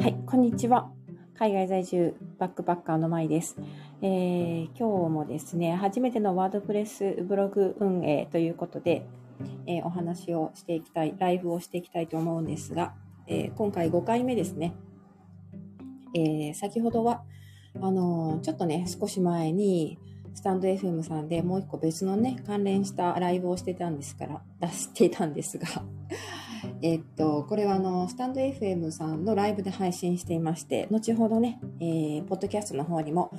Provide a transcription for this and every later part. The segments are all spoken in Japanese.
はい、こんにちは。海外在住バックパッカーのまいです、えー今日もですね、初めてのワードプレスブログ運営ということで、えーお話をしていきたい、ライブをしていきたいと思うんですが、えー今回5回目ですね。え先ほどは、あのちょっとね、少し前に、スタンド FM さんでもう一個別のね、関連したライブをしてたんですから、出していたんですが、えっと、これはあの、スタンド FM さんのライブで配信していまして、後ほどね、えー、ポッドキャストの方にも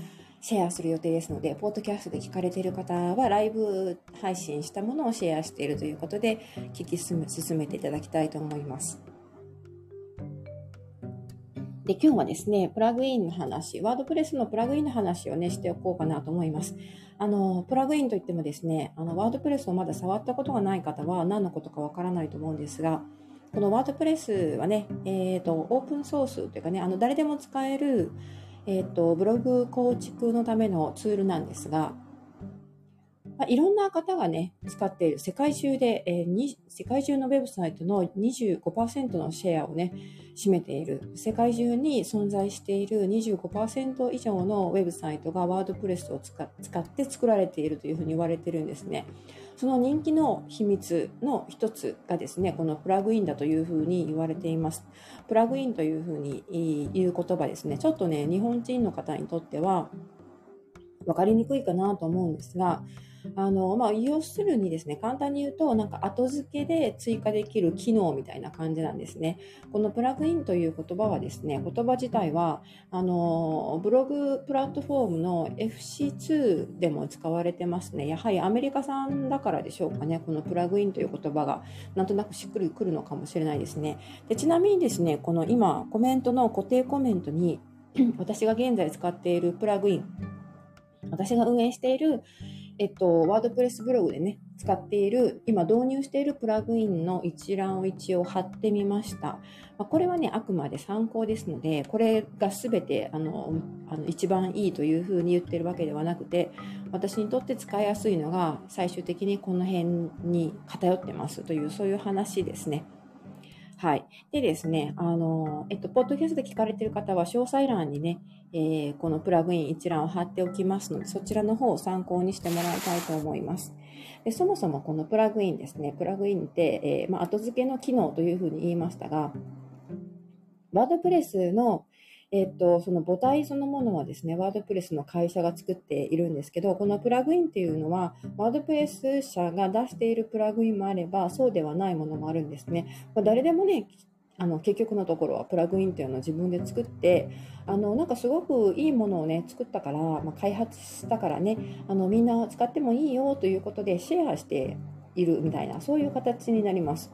シェアする予定ですので、ポッドキャストで聞かれている方は、ライブ配信したものをシェアしているということで、聞き進め進めていただきたいと思います。で、今日はですね、プラグインの話、ワードプレスのプラグインの話をね、しておこうかなと思います。あの、プラグインといってもですね、あの、ワードプレスをまだ触ったことがない方は何のことかわからないと思うんですが、このワードプレスはね、えっ、と、オープンソースというかね、あの、誰でも使える、えっ、と、ブログ構築のためのツールなんですが、まあ、いろんな方がね、使っている世界中で、えーに世界中のウェブサイトの25%のシェアをね、占めている、世界中に存在している25%以上のウェブサイトがワードプレスを使使って作られているというふうに言われているんですね。その人気の秘密の一つがですね、このプラグインだというふうに言われています。プラグインというふうに言う言葉ですね、ちょっとね、日本人の方にとっては分かりにくいかなと思うんですが、あの、まあ、要するにですね、簡単に言うと、なんか後付けで追加できる機能みたいな感じなんですね。このプラグインという言葉はですね、言葉自体は、あの、ブログプラットフォームの FC2 でも使われてますね。やはりアメリカ産だからでしょうかね、このプラグインという言葉がなんとなくしっくりくるのかもしれないですね。でちなみにですね、この今、コメントの固定コメントに、私が現在使っているプラグイン、私が運営している、えっと、ワードプレスブログでね、使っている、今導入しているプラグインの一覧を一応貼ってみました。まあ、これはね、あくまで参考ですので、これが全て、あの、あの一番いいというふうに言ってるわけではなくて、私にとって使いやすいのが、最終的にこの辺に偏ってますという、そういう話ですね。はい。でですね、あの、えっと、ポッドキャストで聞かれている方は、詳細欄にね、えーこのプラグイン一覧を貼っておきますので、そちらの方を参考にしてもらいたいと思います。でそもそもこのプラグインですね、プラグインって、えーまあ、後付けの機能というふうに言いましたが、ワードプレスのえっと、その母体そのものはですね、ワードプレスの会社が作っているんですけど、このプラグインっていうのは、ワードプレス社が出しているプラグインもあれば、そうではないものもあるんですね。まあ誰でもね、あの結局のところはプラグインっていうのを自分で作ってあのなんかすごくいいものをね作ったから、まあ、開発したからねあのみんな使ってもいいよということでシェアしているみたいなそういう形になります。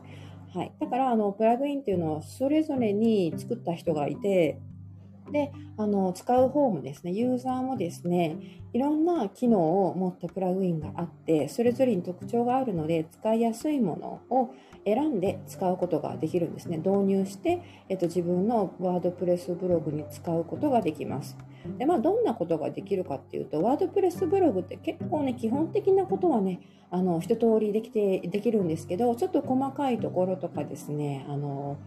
はい、だからあのプラグインっていうのはそれぞれに作った人がいてであの使う方もですねユーザーもですねいろんな機能を持ったプラグインがあってそれぞれに特徴があるので使いやすいものを選んで使うことができるんですね。導入して、えっと、自分のワードプレスブログに使うことができます。でまあどんなことができるかっていうとワードプレスブログって結構ね基本的なことはねあの一通りできてできるんですけどちょっと細かいところとかですねあの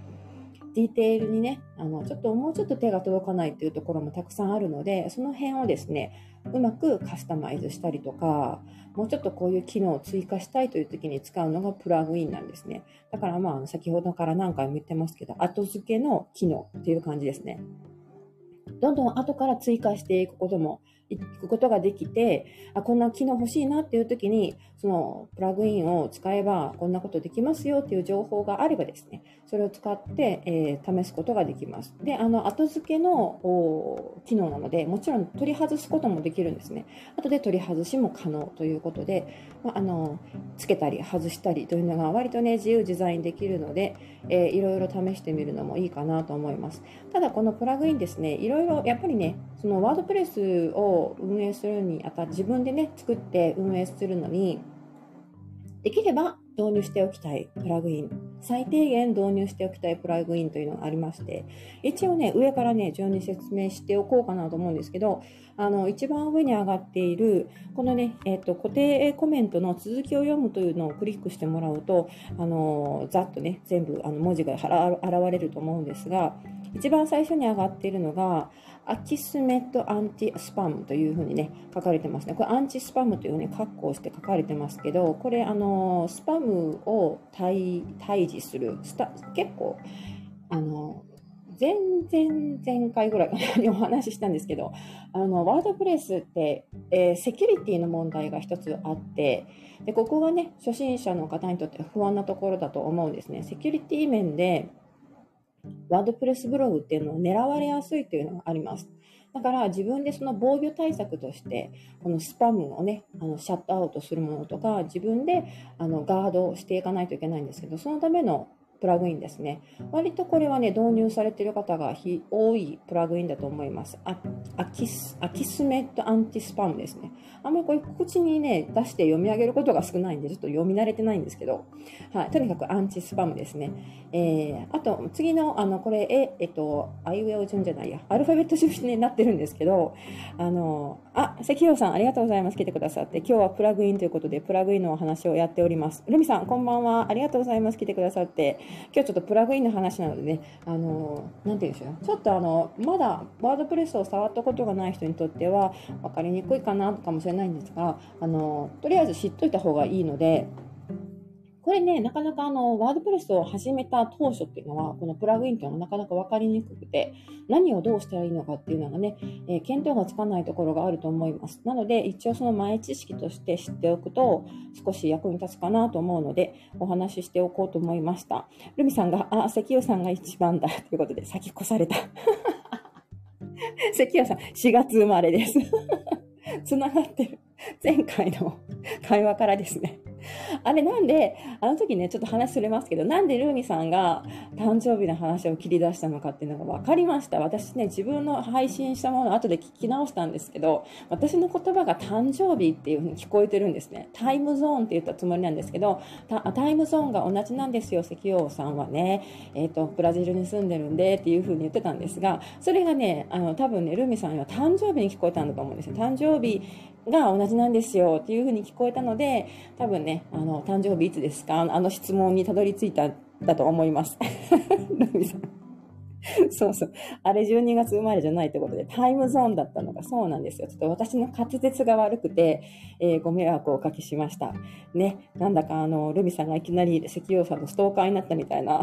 ディテールにね、あの、ちょっともうちょっと手が届かないっていうところもたくさんあるので、その辺をですね、うまくカスタマイズしたりとか、もうちょっとこういう機能を追加したいという時に使うのがプラグインなんですね。だからまあ、先ほどから何回も言ってますけど、後付けの機能っていう感じですね。どんどん後から追加していくことも、いくことができて、あ、こんな機能欲しいなっていう時に、そのプラグインを使えばこんなことできますよっていう情報があればですね、それを使って、えー試すことができます。で、あの、後付けの機能なので、もちろん取り外すこともできるんですね。後で取り外しも可能ということで、まあ、あの、つけたり外したりというのが割とね、自由自在にできるので、えーいろいろ試してみるのもいいかなと思います。ただこのプラグインですね、いろいろやっぱりね、そのワードプレスを運営するにあたって自分でね、作って運営するのに、できれば導入しておきたいプラグイン、最低限導入しておきたいプラグインというのがありまして、一応ね、上からね、順に説明しておこうかなと思うんですけど、あの、一番上に上がっている、このね、えっと、固定コメントの続きを読むというのをクリックしてもらうと、あの、ざっとね、全部、あの、文字が現れると思うんですが、一番最初に上がっているのが、アキスメットアンティスパムというふうにね、書かれてますね。これアンチスパムというふうに括弧して書かれてますけど、これ、あの、スパムを対対峙する、スタ結構、あの、前々前回ぐらいにお話ししたんですけど、あの、 WordPress って、えー、セキュリティの問題が一つあって、で、ここがね、初心者の方にとって不安なところだと思うんですね。セキュリティ面で、 WordPress ブログっていうのを狙われやすいというのがあります。だから自分でその防御対策として、このスパムをね、あのシャットアウトするものとか、自分であのガードをしていかないといけないんですけど、そのためのプラグインですね。割とこれはね、導入されている方が多いプラグインだと思います。あアキス Akismet Anti-Spam ですね。あんまりこれ口にね、出して読み上げることが少ないんで、ちょっと読み慣れてないんですけど、はい、とにかくアンチスパムですね。えー、あと、次の、あの、これ、え、えっと、アイウェオ順じゃないや、アルファベット順になってるんですけど、あの、あ、関宏さん、ありがとうございます。来てくださって、今日はプラグインということで、プラグインのお話をやっております。ルミさん、こんばんは。ありがとうございます。来てくださって、今日ちょっとプラグインの話なのでね、あの、なて言うんでしょう。ちょっとあの、まだワードプレスを触ったことがない人にとっては、分かりにくいかなかもしれないんですが、あの、とりあえず知っといた方がいいので、これね、なかなかあの、ワードプレスを始めた当初っていうのは、このプラグインっていうのはなかなか分かりにくくて、何をどうしたらいいのかっていうのがね、えー、見当がつかないところがあると思います。なので、一応その前知識として知っておくと、少し役に立つかなと思うので、お話ししておこうと思いました。ルミさんが、あ、石油さんが一番だということで、先越された。石油さん、4月生まれです。つながってる。前回の会話からですね。あれなんで、あの時ね、ちょっと話すれますけど、なんでルーミさんが誕生日の話を切り出したのかっていうのが分かりました。私ね、自分の配信したものを後で聞き直したんですけど、私の言葉が誕生日っていう風に聞こえてるんですね。タイムゾーンって言ったつもりなんですけど、タイムゾーンが同じなんですよ、石油さんはね。えっ、ー、と、ブラジルに住んでるんでっていう風に言ってたんですが、それがね、あの、多分ね、ルーミさんは誕生日に聞こえたんだと思うんですよ。誕生日が同じなんですよっていう風に聞こえたので、多分ね、あの、誕生日いつですか？あの質問にたどり着いたんだと思います。ルミさん。そうそう。あれ12月生まれじゃないってことで、タイムゾーンだったのがそうなんですよ。ちょっと私の滑舌が悪くて、えー、ご迷惑をおかけしました。ね。なんだかあの、ルミさんがいきなり石油さんのストーカーになったみたいな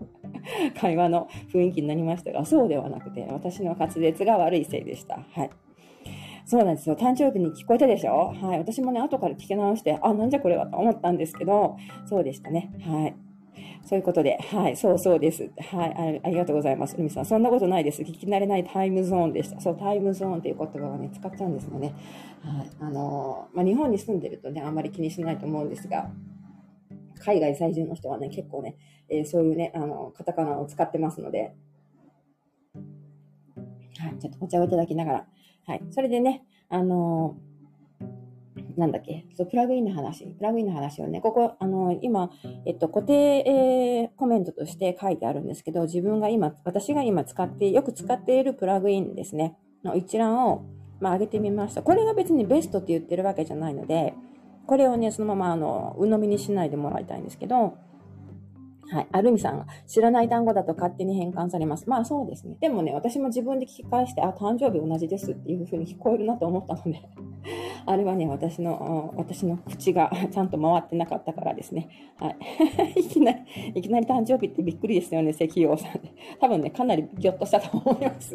会話の雰囲気になりましたが、そうではなくて、私の滑舌が悪いせいでした。はい。そうなんですよ。誕生日に聞こえたでしょ？はい。私もね、後から聞き直して、あ、なんじゃこれはと思ったんですけど、そうでしたね。はい。そういうことで、はい、そうそうです。はい、ありがとうございます。ルミさん、そんなことないです。聞き慣れないタイムゾーンでした。そう、タイムゾーンっていう言葉をね、使っちゃうんですよね。はい、あのー、まあ、日本に住んでるとね、あんまり気にしないと思うんですが、海外在住の人はね、結構ね、えー、そういうね、あの、カタカナを使ってますので、はい、ちょっとお茶をいただきながら、はい。それでね、あのー、なんだっけ、そう、プラグインの話、プラグインの話をね、ここ、あのー、今、えっと、固定、えー、コメントとして書いてあるんですけど、自分が今、私が今使って、よく使っているプラグインですね、の一覧を、まあ、上げてみました。これが別にベストって言ってるわけじゃないので、これをね、そのまま、あの、鵜呑みにしないでもらいたいんですけど、はい。アルミさんが知らない単語だと勝手に変換されます。まあそうですね。でもね、私も自分で聞き返して、あ、誕生日同じですっていう風に聞こえるなと思ったので、あれはね、私の、私の口が ちゃんと回ってなかったからですね。はい。いきなり、いきなり誕生日ってびっくりですよね、石油王さん。多分ね、かなりギョッとしたと思います。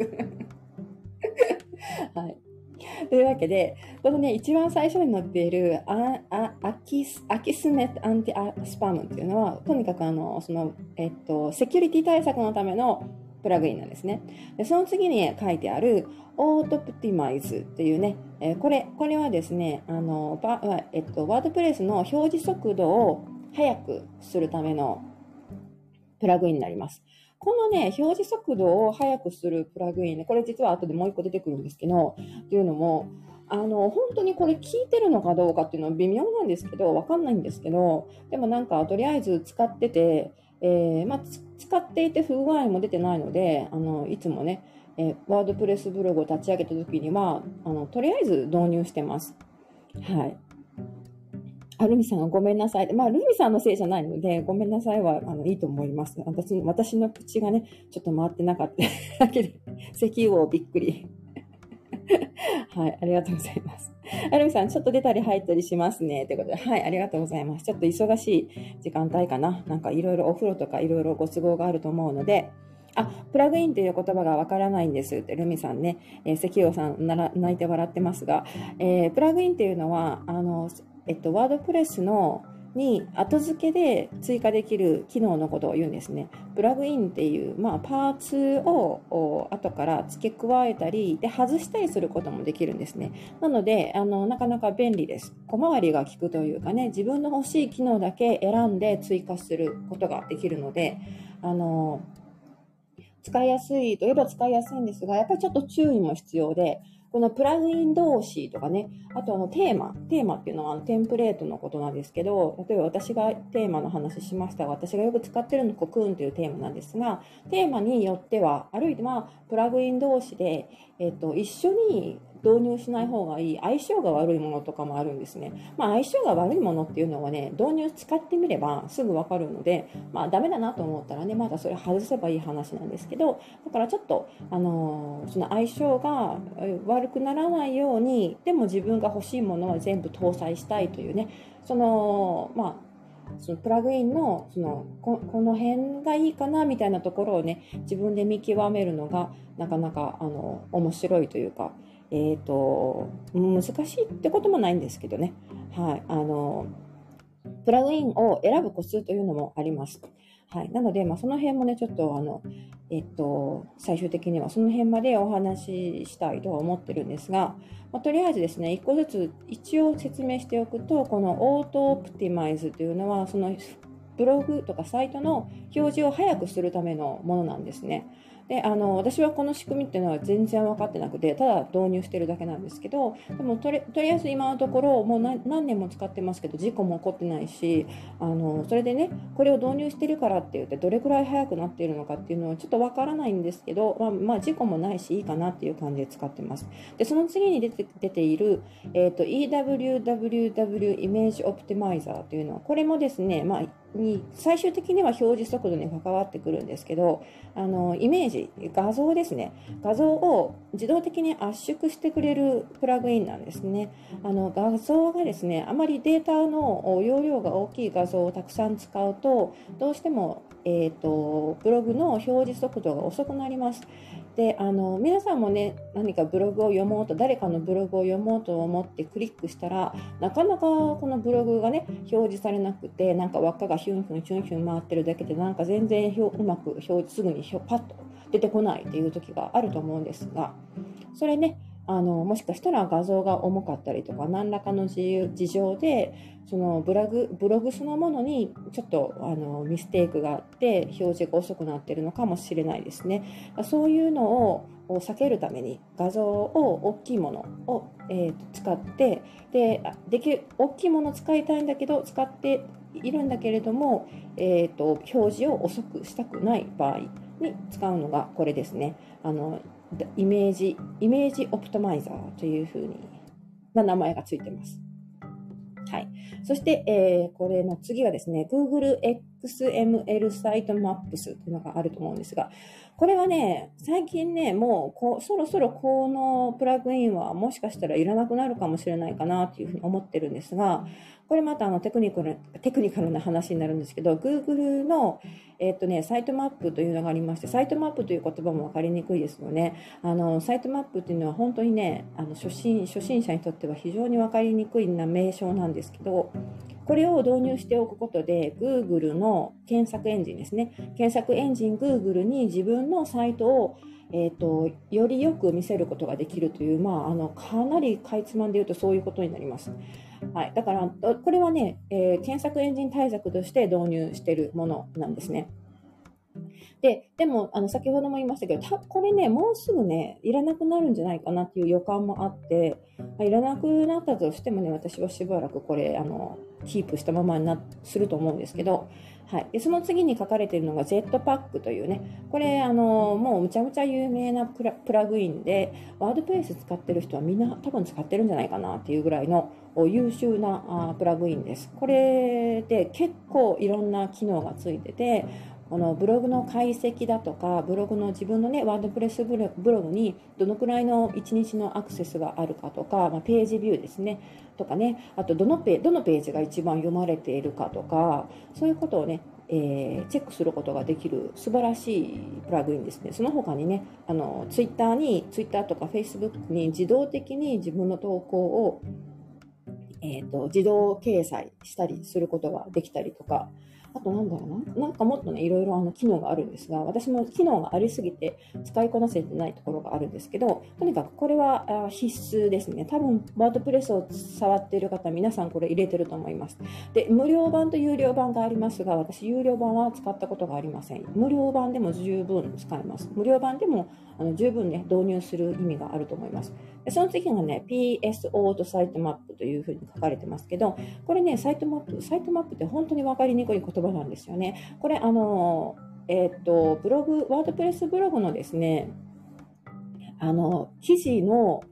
はい。というわけで、このね、一番最初に載っているアアアキス Akismet Anti-Spam っていうのは、とにかくあの、その、えっと、セキュリティ対策のためのプラグインなんですね。でその次に書いてある、 Autoptimize っていうね、え、これ、これはですね、あの、ばえっと、ワードプレスの表示速度を速くするためのプラグインになります。このね、表示速度を速くするプラグインね、これ実は後でもう一個出てくるんですけど、っていうのも、あの、本当にこれ聞いてるのかどうかっていうのは微妙なんですけど、わかんないんですけど、でもなんかとりあえず使ってて、えー、まあ、使っていて不具合も出てないので、あの、いつもね、えー、ワードプレスブログを立ち上げた時には、あの、とりあえず導入してます。はい。あ、ルミさんごめんなさい。まあ、ルミさんのせいじゃないので、ごめんなさいは、あの、いいと思います。私私の口がね、ちょっと回ってなかった だけで、石油王びっくり。はい、ありがとうございます。アルミさん、ちょっと出たり入ったりしますね。ということで、はい、ありがとうございます。ちょっと忙しい時間帯かな。なんかいろいろお風呂とかいろいろご都合があると思うので、あ、プラグインという言葉がわからないんですって、ルミさんね、えー、石油王さんなら泣いて笑ってますが、えー、プラグインっていうのは、あの、えっと、ワードプレスのに後付けで追加できる機能のことを言うんですね。プラグインっていう、まあ、パーツを後から付け加えたりで外したりすることもできるんですね。なのであのなかなか便利です。小回りが利くというかね自分の欲しい機能だけ選んで追加することができるのであの使いやすいといえば使いやすいんですがやっぱりちょっと注意も必要でこのプラグイン同士とかね、あとあのテーマ、テーマっていうのはテンプレートのことなんですけど、例えば私がテーマの話しましたが、私がよく使ってるのコクーンというテーマなんですが、テーマによっては、あるいはプラグイン同士で、えっと、一緒に導入しない方がいい相性が悪いものとかもあるんですね。まあ、相性が悪いものっていうのはね、導入使ってみればすぐわかるので、まあ、ダメだなと思ったらね、まだそれ外せばいい話なんですけど、だからちょっと、あのー、その相性が悪くならないように、でも自分が欲しいものは全部搭載したいというね、その、まあ、そのプラグインのそのここの辺がいいかなみたいなところをね自分で見極めるのがなかなかあの面白いというかえ、ー、と、難しいってこともないんですけどね。はい。あの、プラグインを選ぶコツというのもあります。はい。なので、まあ、その辺もね、ちょっと、あの、えっと、最終的にはその辺までお話ししたいとは思ってるんですが、まあ、とりあえずですね、一個ずつ一応説明しておくと、このオートオプティマイズというのは、そのブログとかサイトの表示を早くするためのものなんですね。であの私はこの仕組みっていうのは全然分かってなくてただ導入してるだけなんですけどでもとりとりあえず今のところもう何年も使ってますけど事故も起こってないしあのそれでねこれを導入してるからって言ってどれくらい速くなっているのかっていうのはちょっと分からないんですけど、まあ、まあ、事故もないしいいかなっていう感じで使ってます。でその次に出て出ている、えーと、EWWW イメージオプティマイザーというのはこれもですね、まあに最終的には表示速度に関わってくるんですけどあのイメージ画像ですね。画像を自動的に圧縮してくれるプラグインなんですね。あの画像がですねあまりデータの容量が大きい画像をたくさん使うとどうしても、えーとブログの表示速度が遅くなります。であの皆さんもね何かブログを読もうと誰かのブログを読もうと思ってクリックしたらなかなかこのブログがね表示されなくてなんか輪っかがヒュンヒュンヒュンヒュン回ってるだけでなんか全然うまく表示すぐにひょパッと出てこないっていう時があると思うんですがそれねあのもしかしたら画像が重かったりとか何らかの事情でそのブログブログそのものにちょっとあのミステイクがあって表示が遅くなっているのかもしれないですね。そういうのを避けるために画像を大きいものを、えー、使ってででき大きいものを使いたいんだけど使っているんだけれども、えーと、表示を遅くしたくない場合に使うのがこれですね。あのイメージイメージオプトマイザーというふうにな名前がついてます。はい。そして、えー、これの次はですね、Google XML サイトマップスというのがあると思うんですが、これはね、最近ね、もうこうそろそろこのプラグインはもしかしたらいらなくなるかもしれないかなというふうに思ってるんですが、これまたあのテクニカルテクニカルな話になるんですけど、Google の、えー、っとね、サイトマップというのがありまして、サイトマップという言葉も分かりにくいですよね。あのサイトマップっていうのは本当にね、あの初心初心者にとっては非常に分かりにくいな名称なんですけど、これを導入しておくことで、Google の検索エンジンですね、検索エンジン Google に自分のサイトをえーと、よりよく見せることができるという、まあ、あのかなりかいつまんで言うとそういうことになります。はい、だからこれはね、えー、検索エンジン対策として導入しているものなんですね。で、でも、あの、先ほども言いましたけど、たこれね、もうすぐね、いらなくなるんじゃないかなっていう予感もあって、まあ、いらなくなったとしてもね、私はしばらくこれ、あの、キープしたままになすると思うんですけど、はい、でその次に書かれているのがジェットパックというね、これ、あのもうむちゃむちゃ有名なプラグインで、ワードプレイス使ってる人はみんな多分使ってるんじゃないかなっていうぐらいの優秀なあプラグインです。これで結構いろんな機能がついてて、このブログの解析だとかブログの自分のねワードプレスブログにどのくらいの1日のアクセスがあるかとか、まあ、ページビューですねとかねあとどのペどのページが一番読まれているかとかそういうことをねえー、チェックすることができる素晴らしいプラグインですね。その他にね、あの、ツイッターに、ツイッターとかフェイスブックに自動的に自分の投稿を、えっ、ー、と、自動掲載したりすることができたりとか、あとなんだろうな。なんかもっとね、いろいろあの機能があるんですが、私も機能がありすぎて使いこなせてないところがあるんですけど、とにかくこれは必須ですね。多分、ワードプレスを触っている方、皆さんこれ入れてると思います。で、無料版と有料版がありますが、私、有料版は使ったことがありません。無料版でも十分使えます。無料版でもあの十分ね、導入する意味があると思います。その次がね、PSO とサイトマップというふうに書かれてますけど、これね、サイトマップ、サイトマップって本当に分かりにくい言葉なんですよね。これ、あの、えっ、と、ブログ、ワードプレスブログのですね、あの、記事の、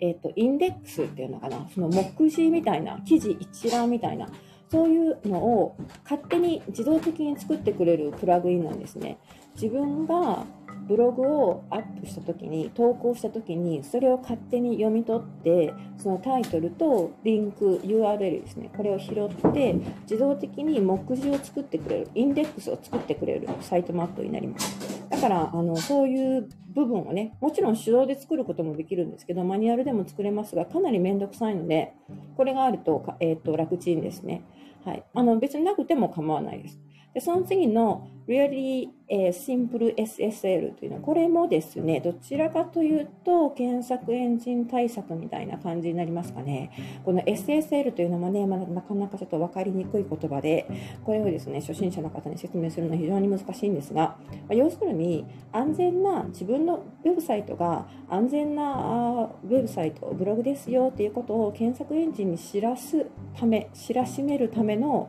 えっ、と、インデックスっていうのかな、その目次みたいな、記事一覧みたいな、そういうのを勝手に自動的に作ってくれるプラグインなんですね。自分がブログをアップした時に投稿した時にそれを勝手に読み取ってそのタイトルとリンク URL ですねこれを拾って自動的に目次を作ってくれるインデックスを作ってくれるサイトマップになります。だからあのそういう部分をねもちろん手動で作ることもできるんですけどマニュアルでも作れますがかなり面倒くさいのでこれがあると,、えーと楽ちんですね。はい、あの別になくても構わないです。でその次の Really、え Simple SSL というのは、これもですね、どちらかというと、検索エンジン対策みたいな感じになりますかね。この SSL というのもね、まだなかなかちょっと分かりにくい言葉で、これをですね、初心者の方に説明するのは非常に難しいんですが、ま、要するに、安全な、自分のウェブサイトが安全なウェブサイト、ブログですよっていうことを検索エンジンに知らすため、知らしめるための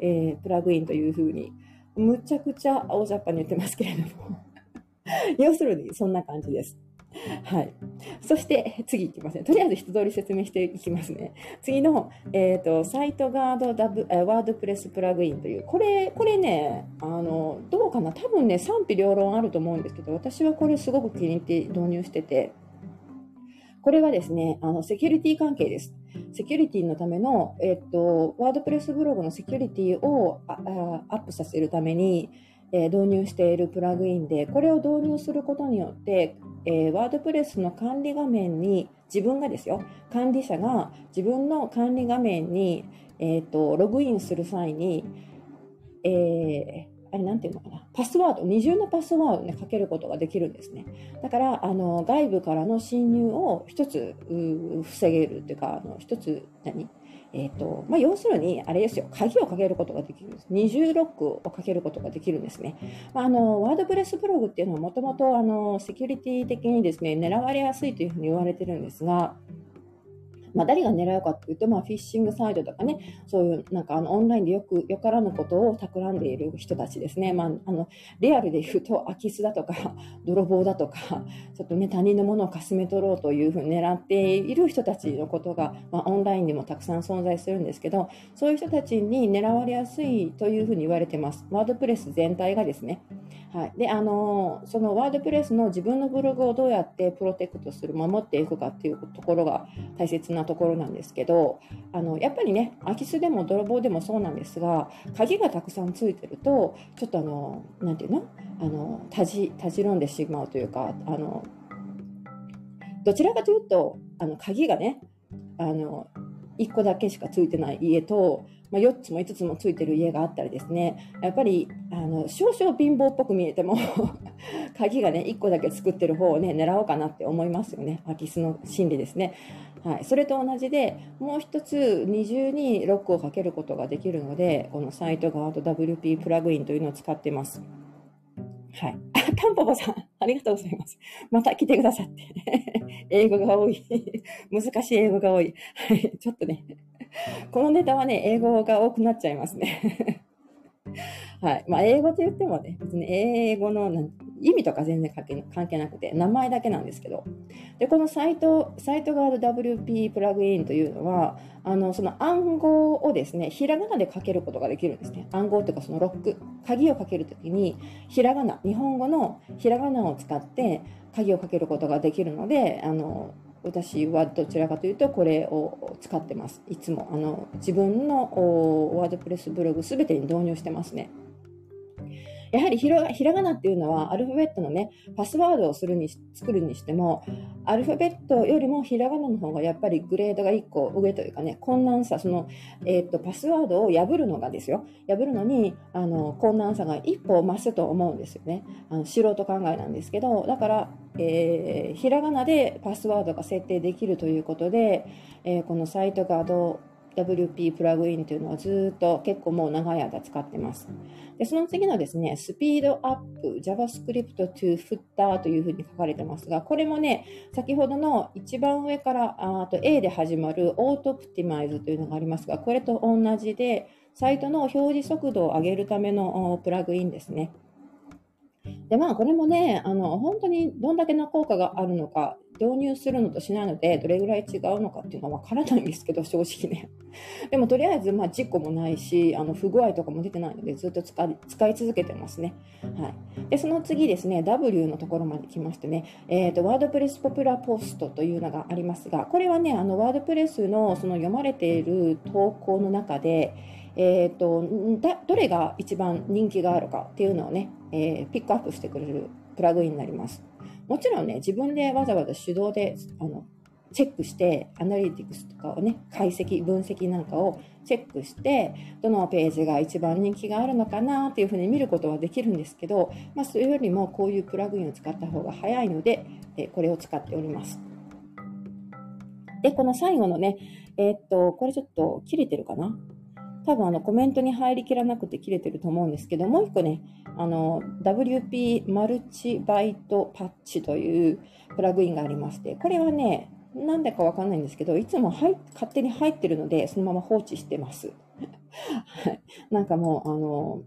えー、プラグインというふうに、むちゃくちゃ大雑把に言ってますけれども 要するにそんな感じです。はい。そして、次いきますね。とりあえず一通り説明していきますね。次の、えっ、ー、と、サイトガードダブ、ワードプレスプラグインという、これ、これね、あの、どうかな？多分ね、賛否両論あると思うんですけど、私はこれすごく気に入って導入してて、これはですね、あの、セキュリティ関係です。セキュリティのための、えっと、ワードプレスブログのセキュリティをアップさせるために、え導入しているプラグインで、これを導入することによって、えー、ワードプレスの管理画面に自分がですよ、管理者が自分の管理画面に、えーとログインする際に、えーあれなんていうのかな、パスワード、二重のパスワードね、かけることができるんですね。だから、あの、外部からの侵入を一つ、防げるっていうか、あの、一つ、何？えっ、ー、と、まあ、要するに、あれですよ、鍵をかけることができるんです。二重ロックをかけることができるんですね。まあ、あの、ワードプレスブログっていうのはもともと、あの、セキュリティ的にですね、狙われやすいというふうに言われてるんですが、まあ、誰が狙うかっていうと、まあ、フィッシングサイトとかね、そういうなんかあのオンラインでよくよからぬことを企んでいる人たちですね。まあ、あのリアルで言うと空き巣だとか 泥棒だとか、ちょっとね他人のものをかすめ取ろうというふうに狙っている人たちのことが、まあ、オンラインでもたくさん存在するんですけど、そういう人たちに狙われやすいというふうに言われてます。ワードプレス全体がですね。はい。で、あの、そのワードプレスの自分のブログをどうやってプロテクトする、守っていくかっていうところが大切なところなんですけど、あの、やっぱりね、空き巣でも泥棒でもそうなんですが、鍵がたくさんついてると、ちょっとあの、何て言うの？あの、たじ、たじろんでしまうというか、あの、どちらかというと、あの、鍵がね、あの、1個だけしかついてない家と、まあ、4つも5つもついてる家があったりですね、やっぱり、あの、少々貧乏っぽく見えても 鍵がね、1個だけ作ってる方をね、狙おうかなって思いますよね。空き巣の心理ですね。はい。それと同じで、もう一つ二重にロックをかけることができるので、このサイト側と WP プラグインというのを使ってます。はい。あ、タンポポさん、ありがとうございます。また来てくださって。英語が多い。難しい英語が多い。はい。ちょっとね、このネタはね、英語が多くなっちゃいますね。はい。まあ、英語と言ってもね、別に英語の意味とか全然関係なくて、名前だけなんですけど。で、このサイト、サイトがある WP プラグインというのは、あの、その暗号をですね、ひらがなで書けることができるんですね。暗号というかそのロック、鍵をかけるときに、ひらがな、日本語のひらがなを使って鍵をかけることができるので、あの、私はどちらかというとこれを使ってます。いつもあの自分のワードプレスブログ全てに導入してますね。やはりひらひらがなっていうのはアルファベットのね、パスワードをするに作るにしても、アルファベットよりもひらがなの方がやっぱりグレードが1個上というかね、困難さ、その、えー、っと、パスワードを破るのがですよ。破るのに、あの、困難さが一歩増すと思うんですよね。あの素人考えなんですけど、だから、えー、ひらがなでパスワードが設定できるということで、えー、このサイトガード WP プラグインというのはずっと結構もう長い間使ってます。で、その次のですね、スピードアップ JavaScript to Footer というふうに書かれてますが、これもね、先ほどの一番上からあと A で始まる Auto-Optimize というのがありますが、これと同じで、サイトの表示速度を上げるためのプラグインですね。で、まあ、これもね、あの、本当にどんだけの効果があるのか、導入するのとしないので、どれぐらい違うのかっていうのはわからないんですけど、正直ね。でも、とりあえず、まあ、事故もないし、あの、不具合とかも出てないので、ずっと使い続けてますね。はい。で、その次ですね、W のところまで来ましてね、え、ー、と、ワードプレスポピュラーポストというのがありますが、これはね、あの、ワードプレスのその読まれている投稿の中で、えーと、どれが一番人気があるかっていうのをね、えー、ピックアップしてくれるプラグインになります。もちろんね、自分でわざわざ手動であのチェックして、アナリティクスとかをね、解析、分析なんかをチェックして、どのページが一番人気があるのかなっていうふうに見ることはできるんですけど、まあ、それよりもこういうプラグインを使った方が早いので、えこれを使っております。で、この最後のね、えー、っと、これちょっと切れてるかな？多分あのコメントに入りきらなくて切れてると思うんですけど、もう一個ね、あの WP マルチバイトパッチというプラグインがありまして、これはね、なんでかわかんないんですけど、いつも入勝手に入ってるので、そのまま放置してます。なんかもう、あの、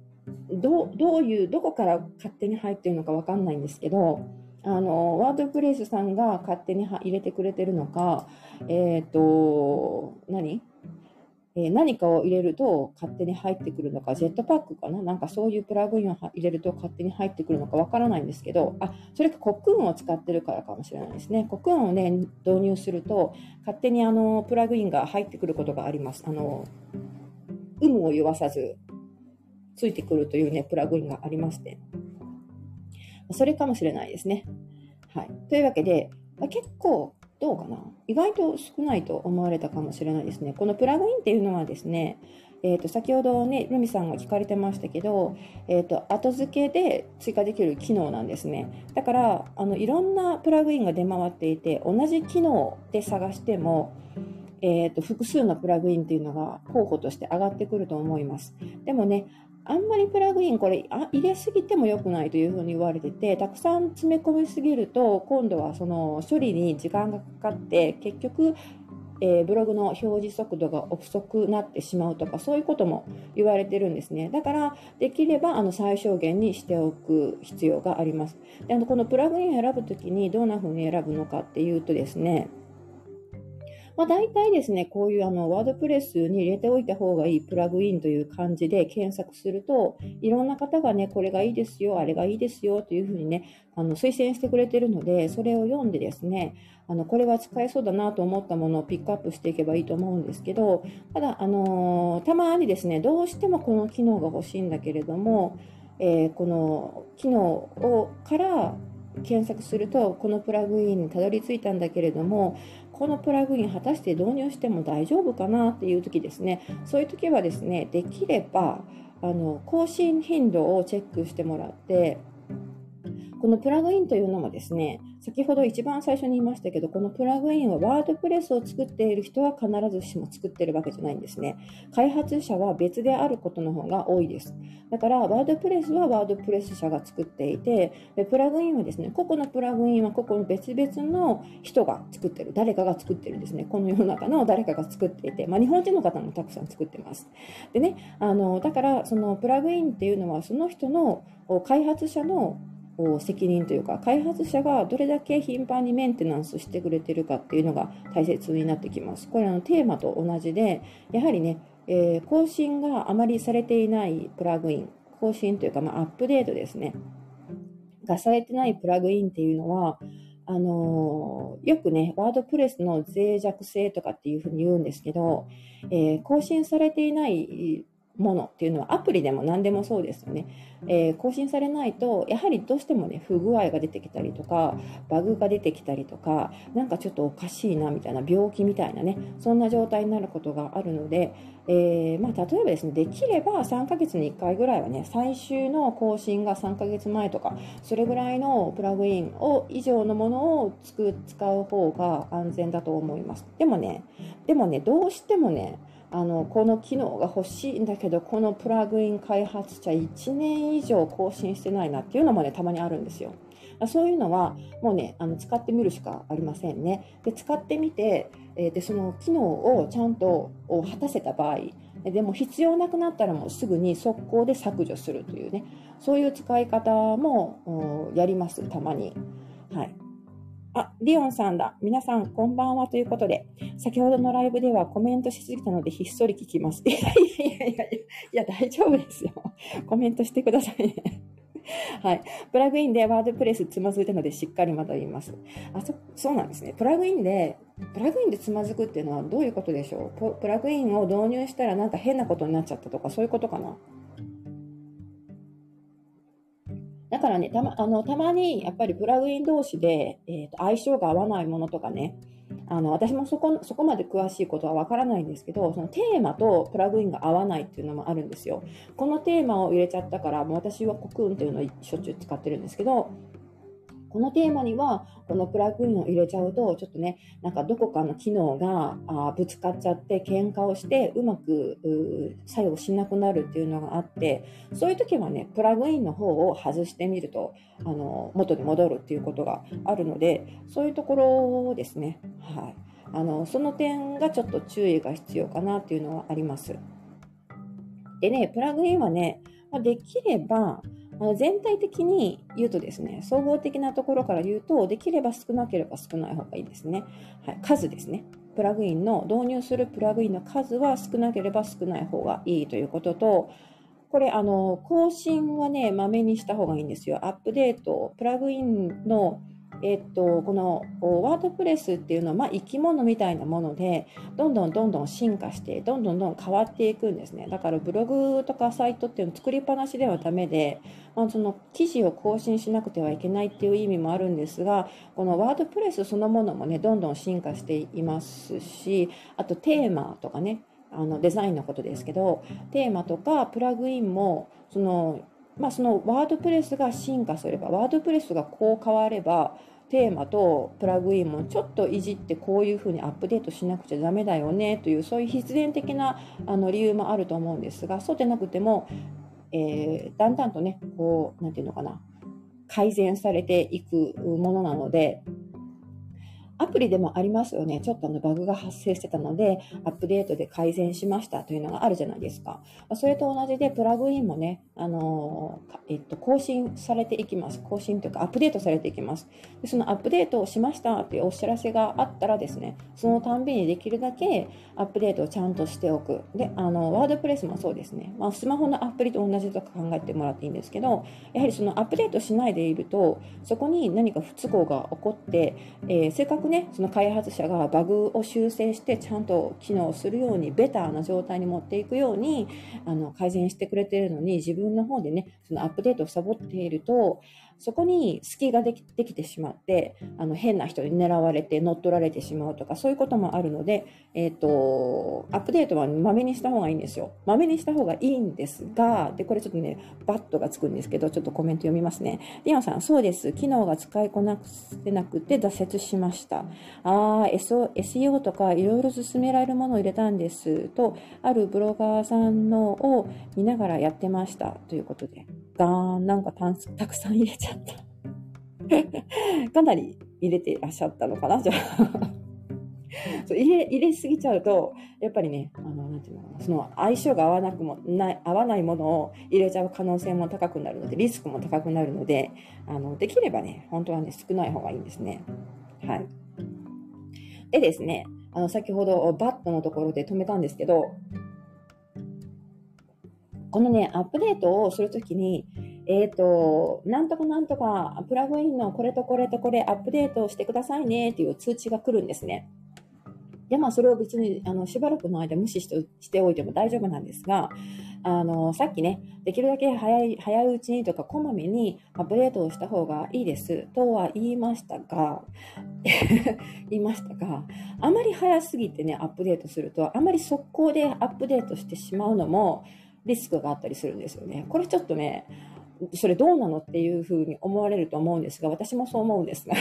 どどういう、どこから勝手に入ってるのかわかんないんですけど、あの、ワードプレイスさんが勝手に入れてくれてるのか、えっ、ー、と、何？え何かを入れると勝手に入ってくるのか、ジェットパックかな？なんかそういうプラグインを入れると勝手に入ってくるのかわからないんですけど、あ、それかコクーンを使ってるからかもしれないですね。コクーンをね、導入すると、勝手にあの、プラグインが入ってくることがあります。あの、有無を言わさず、ついてくるというね、プラグインがありまして。それかもしれないですね。はい。というわけで、結構どうかな？意外と少ないと思われたかもしれないですね。このプラグインっていうのはですね、えー、と先ほどね、ルミさんが聞かれてましたけど、えー、と後付けで追加できる機能なんですね。だから、あのいろんなプラグインが出回っていて、同じ機能で探しても、えー、と複数のプラグインっていうのが候補として上がってくると思います。でもね、あんまりプラグインこれあ入れすぎても良くないというふうに言われててたくさん詰め込みすぎると今度はその処理に時間がかかって結局えー、ブログの表示速度が遅くなってしまうとかそういうことも言われてるんですね。だからできればあの最小限にしておく必要があります。であのこのプラグインを選ぶときにどんな風に選ぶのかっていうとですねまあ、大体ですね、こういうあのワードプレスに入れておいた方がいいプラグインという感じで検索すると、いろんな方がね、これがいいですよ、あれがいいですよというふうにね、あの推薦してくれてるので、それを読んでですね、あのこれは使えそうだなと思ったものをピックアップしていけばいいと思うんですけど、ただ、あのー、たまにですね、どうしてもこの機能が欲しいんだけれども、えー、この機能をから検索するとこのプラグインにたどり着いたんだけれどもこのプラグイン果たして導入しても大丈夫かなっていう時ですね。そういう時はですねできればあの更新頻度をチェックしてもらってこのプラグインというのもですね、先ほど一番最初に言いましたけど、このプラグインはワードプレスを作っている人は必ずしも作っているわけじゃないんですね。開発者は別であることの方が多いです。だから、ワードプレスはワードプレス社が作っていて、プラグインはですね、個々のプラグインは個々の別々の人が作ってる、誰かが作ってるんですね。この世の中の誰かが作っていて、まあ、日本人の方もたくさん作ってます。でね、あのだから、そのプラグインっていうのは、その人の開発者の責任というか開発者がどれだけ頻繁にメンテナンスしてくれてるかっていうのが大切になってきます。これのテーマと同じでやはりね、えー、更新があまりされていないプラグイン更新というか、まあ、アップデートですねがされてないプラグインっていうのはあのー、よくね、ワードプレスの脆弱性とかっていうふうに言うんですけど、えー、更新されていないものっていうのはアプリでも何でもそうですよね、えー、更新されないとやはりどうしてもね不具合が出てきたりとかバグが出てきたりとかなんかちょっとおかしいなみたいな病気みたいなねそんな状態になることがあるので、えー、まあ、例えばですねできれば3ヶ月に1回ぐらいはね最終の更新が3ヶ月前とかそれぐらいのプラグインを以上のものを使う方が安全だと思います。でもねでもねどうしてもねあのこの機能が欲しいんだけどこのプラグイン開発者1年以上更新してないなっていうのもねたまにあるんですよ。そういうのはもうねあの使ってみるしかありませんね。で使ってみて、えー、でその機能をちゃんと果たせた場合でも必要なくなったらもうすぐに速攻で削除するというねそういう使い方もやりますたまに。はいあ、リオンさんだ。皆さん、こんばんはということで、先ほどのライブではコメントしすぎたので、ひっそり聞きます。いやいやいやいやいや、大丈夫ですよ。コメントしてくださいね。はい。プラグインでワードプレスつまずいたので、しっかりまと言います。あ、そ、そうなんですね。プラグインで、プラグインでつまずくっていうのはどういうことでしょう？プラグインを導入したらなんか変なことになっちゃったとか、そういうことかな？からね、たまあのたまにやっぱりプラグイン同士で、えーと、相性が合わないものとかね、あの私もそこそこまで詳しいことはわからないんですけど、そのテーマとプラグインが合わないっていうのもあるんですよ。このテーマを入れちゃったから、もう私はコクーンっていうのをしょっちゅう使ってるんですけど、このテーマにはこのプラグインを入れちゃうとちょっとねなんかどこかの機能があぶつかっちゃって喧嘩をしてうまく作用しなくなるっていうのがあってそういう時はねプラグインの方を外してみるとあの元に戻るっていうことがあるのでそういうところですね、はい、あのその点がちょっと注意が必要かなっていうのはあります。でねプラグインはねできればあの全体的に言うとですね、総合的なところから言うと、できれば少なければ少ない方がいいですね。はい、数ですね。プラグインの導入するプラグインの数は少なければ少ない方がいいということと、これ、あの、更新はね、まめにした方がいいんですよ。アップデート、プラグインのえっと、このワードプレスっていうのは、まあ、生き物みたいなものでどんどんどんどん進化してどんどんどん変わっていくんですね。だからブログとかサイトっていうの作りっぱなしではダメで、まあ、その記事を更新しなくてはいけないっていう意味もあるんですがこのワードプレスそのものもねどんどん進化していますしあとテーマとかねあのデザインのことですけどテーマとかプラグインもそのまあ、そのワードプレスが進化すればワードプレスがこう変わればテーマとプラグインもちょっといじってこういうふうにアップデートしなくちゃダメだよねというそういう必然的なあの理由もあると思うんですがそうでなくても、えー、だんだんとねこう何て言うのかな改善されていくものなのでアプリでもありますよね。ちょっとあのバグが発生してたので、アップデートで改善しましたというのがあるじゃないですか。それと同じで、プラグインもね、あのえっと、更新されていきます。更新というか、アップデートされていきます。でそのアップデートをしましたっていうお知らせがあったらですね、そのたんびにできるだけアップデートをちゃんとしておく。で、あの、ワードプレスもそうですね。まあ、スマホのアプリと同じとか考えてもらっていいんですけど、やはりそのアップデートしないでいると、そこに何か不都合が起こって、えー、せっかく局ねその開発者がバグを修正してちゃんと機能するようにベターな状態に持っていくようにあの改善してくれてるのに自分の方でねそのアップデートをサボっているとそこに隙ができできてしまってあの変な人に狙われて乗っ取られてしまうとかそういうこともあるので、えーと、アップデートはまめにした方がいいんですよ。まめにした方がいいんですがでこれちょっとねバットがつくんですけどちょっとコメント読みますね。リオンさんそうです機能が使いこなせなくて挫折しました。ああ SEO とかいろいろ勧められるものを入れたんですとあるブロガーさんのを見ながらやってましたということで。ガーンなんかたくさん入れちゃった。かなり入れていらっしゃったのかなじゃあ。そう入れ入れすぎちゃうとやっぱりねあのなんていうのかなその相性が合わなくもない合わないものを入れちゃう可能性も高くなるのでリスクも高くなるのであのできればね本当はね少ない方がいいんですね。はい。でですねあの先ほどバットのところで止めたんですけどこのね、アップデートをするときに、えっ、ー、と、なんとかなんとか、プラグインのこれとこれとこれアップデートしてくださいねっていう通知が来るんですね。で、まあ、それを別に、あの、しばらくの間無視してしておいても大丈夫なんですが、あの、さっきね、できるだけ早い、早いうちにとか、こまめにアップデートをした方がいいです、とは言いましたが、言いましたが、あまり早すぎてね、アップデートすると、あまり速攻でアップデートしてしまうのも、リスクがあったりするんですよね。これちょっとね、それどうなのっていうふうに思われると思うんですが、私もそう思うんですが。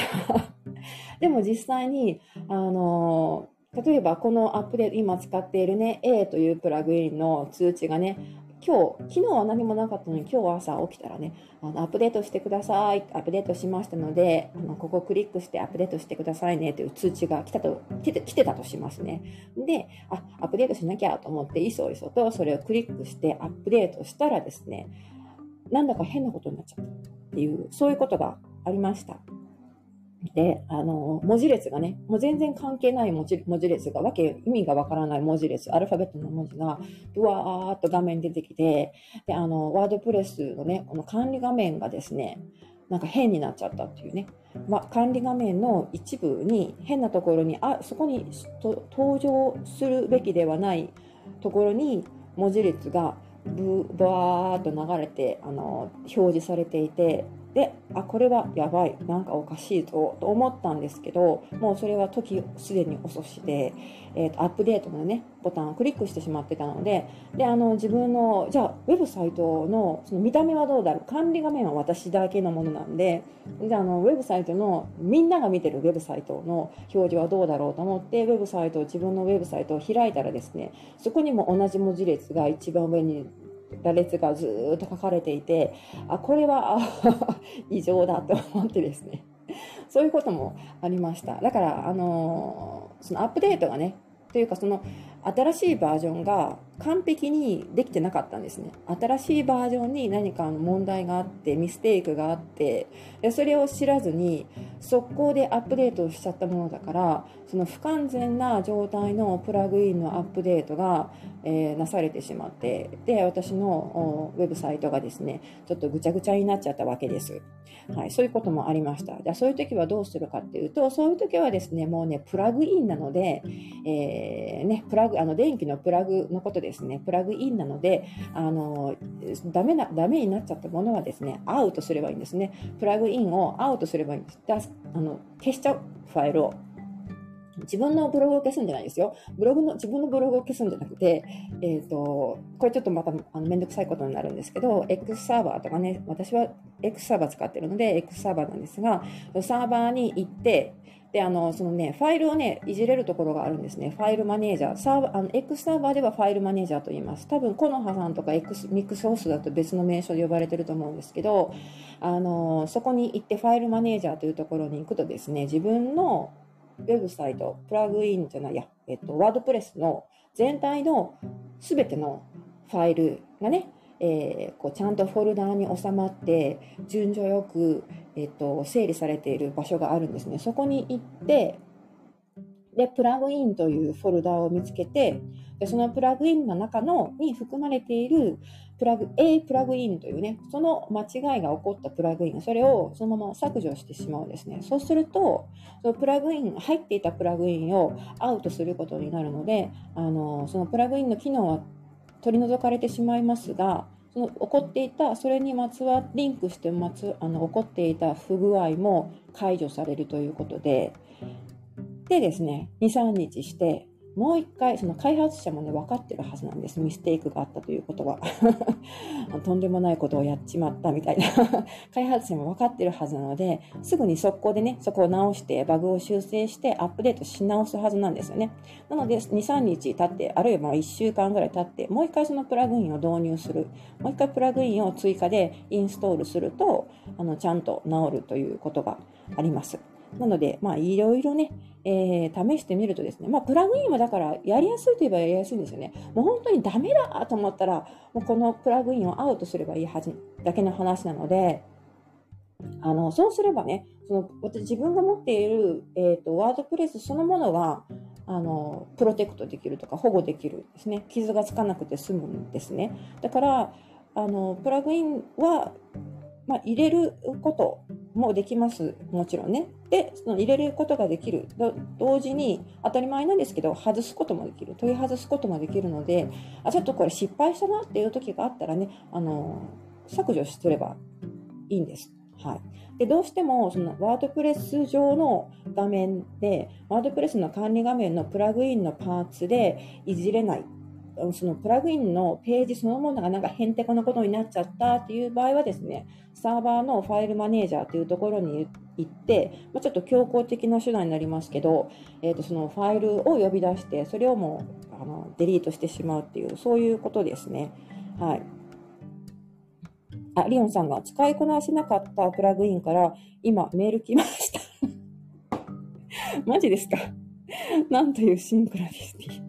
でも実際に、あの、例えばこのアップデート、今使っているね、A というプラグインの通知がね、今日、昨日は何もなかったのに、今日朝起きたらね、あのアップデートしてください、アップデートしましたので、あのここをクリックしてアップデートしてくださいねという通知が来たと、来て来てたとしますね。で、あ、アップデートしなきゃと思って、いそいそとそれをクリックしてアップデートしたらですね、なんだか変なことになっちゃったっていう、そういうことがありました。で、あの、文字列がね、もう全然関係ない文字文字列が、わけ、意味がわからない文字列、アルファベットの文字が、うわーっと画面に出てきて、で、あの、ワードプレスのね、この管理画面がですね、なんか変になっちゃったっていうね。ま、管理画面の一部に変なところに、あ、そこに登場するべきではないところに文字列がブバーっと流れてあの表示されていてであこれはやばいなんかおかしいぞと思ったんですけどもうそれは時すでに遅しで、えーと、アップデートのねボタンをクリックしてしまってたのでであの自分のじゃあウェブサイトのその見た目はどうだろう管理画面は私だけのものなんでじゃあのウェブサイトのみんなが見てるウェブサイトの表示はどうだろうと思ってウェブサイトを自分のウェブサイトを開いたらですねそこにも同じ文字列が一番上に羅列がずっと書かれていてあこれは 異常だと思ってですね。そういうこともありました。だからあのそのアップデートがねというかその新しいバージョンが完璧にできてなかったんですね。新しいバージョンに何か問題があってミステイクがあってでそれを知らずに速攻でアップデートしちゃったものだからその不完全な状態のプラグインのアップデートが、えー、なされてしまってで私のウェブサイトがですねちょっとぐちゃぐちゃになっちゃったわけです、はい、そういうこともありました。じゃそういう時はどうするかっていうとそういう時はですねもうねプラグインなので、えー、ね、プラグあの電気のプラグのことですね。プラグインなのであのダメなダメになっちゃったものはですねアウトすればいいんですね。プラグインをアウトすればいいんです。あの消しちゃうファイルを。自分のブログを消すんじゃないですよ。ブログの、自分のブログを消すんじゃなくて、えっ、ー、と、これちょっとまた、あの、めんどくさいことになるんですけど、X サーバーとかね、私は X サーバー使ってるので、X サーバーなんですが、サーバーに行って、で、あの、そのね、ファイルをね、いじれるところがあるんですね。ファイルマネージャー。サーバー、あの、X サーバーではファイルマネージャーと言います。多分、コノハさんとか X、ミックスホースだと別の名称で呼ばれてると思うんですけど、あの、そこに行ってファイルマネージャーというところに行くとですね、自分のウェブサイト、プラグインじゃないや、えっと、ワードプレスの全体の全てのファイルがね、えー、こうちゃんとフォルダーに収まって順序よく、えっと、整理されている場所があるんですね。そこに行ってで、プラグインというフォルダを見つけて、でそのプラグインの中のに含まれているプラグ A プラグインというね、その間違いが起こったプラグイン、それをそのまま削除してしまうんですね。そうすると、そのプラグイン、入っていたプラグインをアウトすることになるので、あのそのプラグインの機能は取り除かれてしまいますが、の起こっていた、それにまつわ、リンクしてまつあの起こっていた不具合も解除されるということで、でですね、2、3日して、もう一回、その開発者もね、分かってるはずなんです。ミステイクがあったということは。とんでもないことをやっちまったみたいな 開発者も分かってるはずなので、すぐに速攻でね、そこを直して、バグを修正してアップデートし直すはずなんですよね。なので、2、3日経って、あるいは1週間ぐらい経って、もう一回そのプラグインを導入する。もう一回プラグインを追加でインストールすると、あの、ちゃんと治るということがあります。なので、まあ、いろいろね、えー、試してみるとですね、まあ、プラグインはだからやりやすいといえばやりやすいんですよね。もう本当にダメだと思ったら、もうこのプラグインをアウトすればいいはずだけの話なので、あの、そうすればね、その、私自分が持っている、えっ、ー、と、ワードプレスそのものは、あの、プロテクトできるとか保護できるんですね。傷がつかなくて済むんですね。だから、あの、プラグインは、まあ、入れることもできます。もちろんね。で、その入れることができる。同時に、当たり前なんですけど、外すこともできる。取り外すこともできるので、あ、ちょっとこれ失敗したなっていう時があったらね、あの、削除すればいいんです。はい。で、どうしても、そのワードプレス上の画面で、ワードプレスの管理画面のプラグインのパーツでいじれないそのプラグインのページそのものがなんかへんてこなことになっちゃったっていう場合はですね、サーバーのファイルマネージャーというところに行って、まあ、ちょっと強行的な手段になりますけど、えー、とそのファイルを呼び出して、それをもうあのデリートしてしまうっていう、そういうことですね。はい。あ、リオンさんが使いこなせなかったプラグインから今メール来ました。マジですか？なんというシンクロニシティ。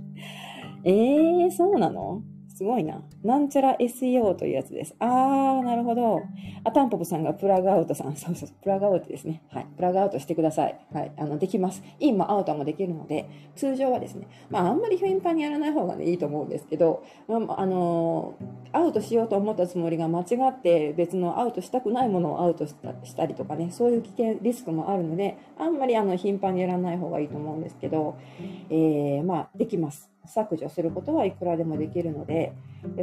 えー、そうなの？すごいな。なんちゃら SEO というやつです。あー、なるほど。あ、タンポポさんがプラグアウトさん。そうそう、プラグアウトですね。はい。プラグアウトしてください。はい。あの、できます。インもアウトもできるので、通常はですね、まあ、あんまり頻繁にやらない方がね、いいと思うんですけど、まあ、あのアウトしようと思ったつもりが間違って別のアウトしたくないものをアウトしたしたりとかね、そういう危険、リスクもあるので、あんまりあの、頻繁にやらない方がいいと思うんですけど、えー、まあ、できます。削除することはいくらでもできるので、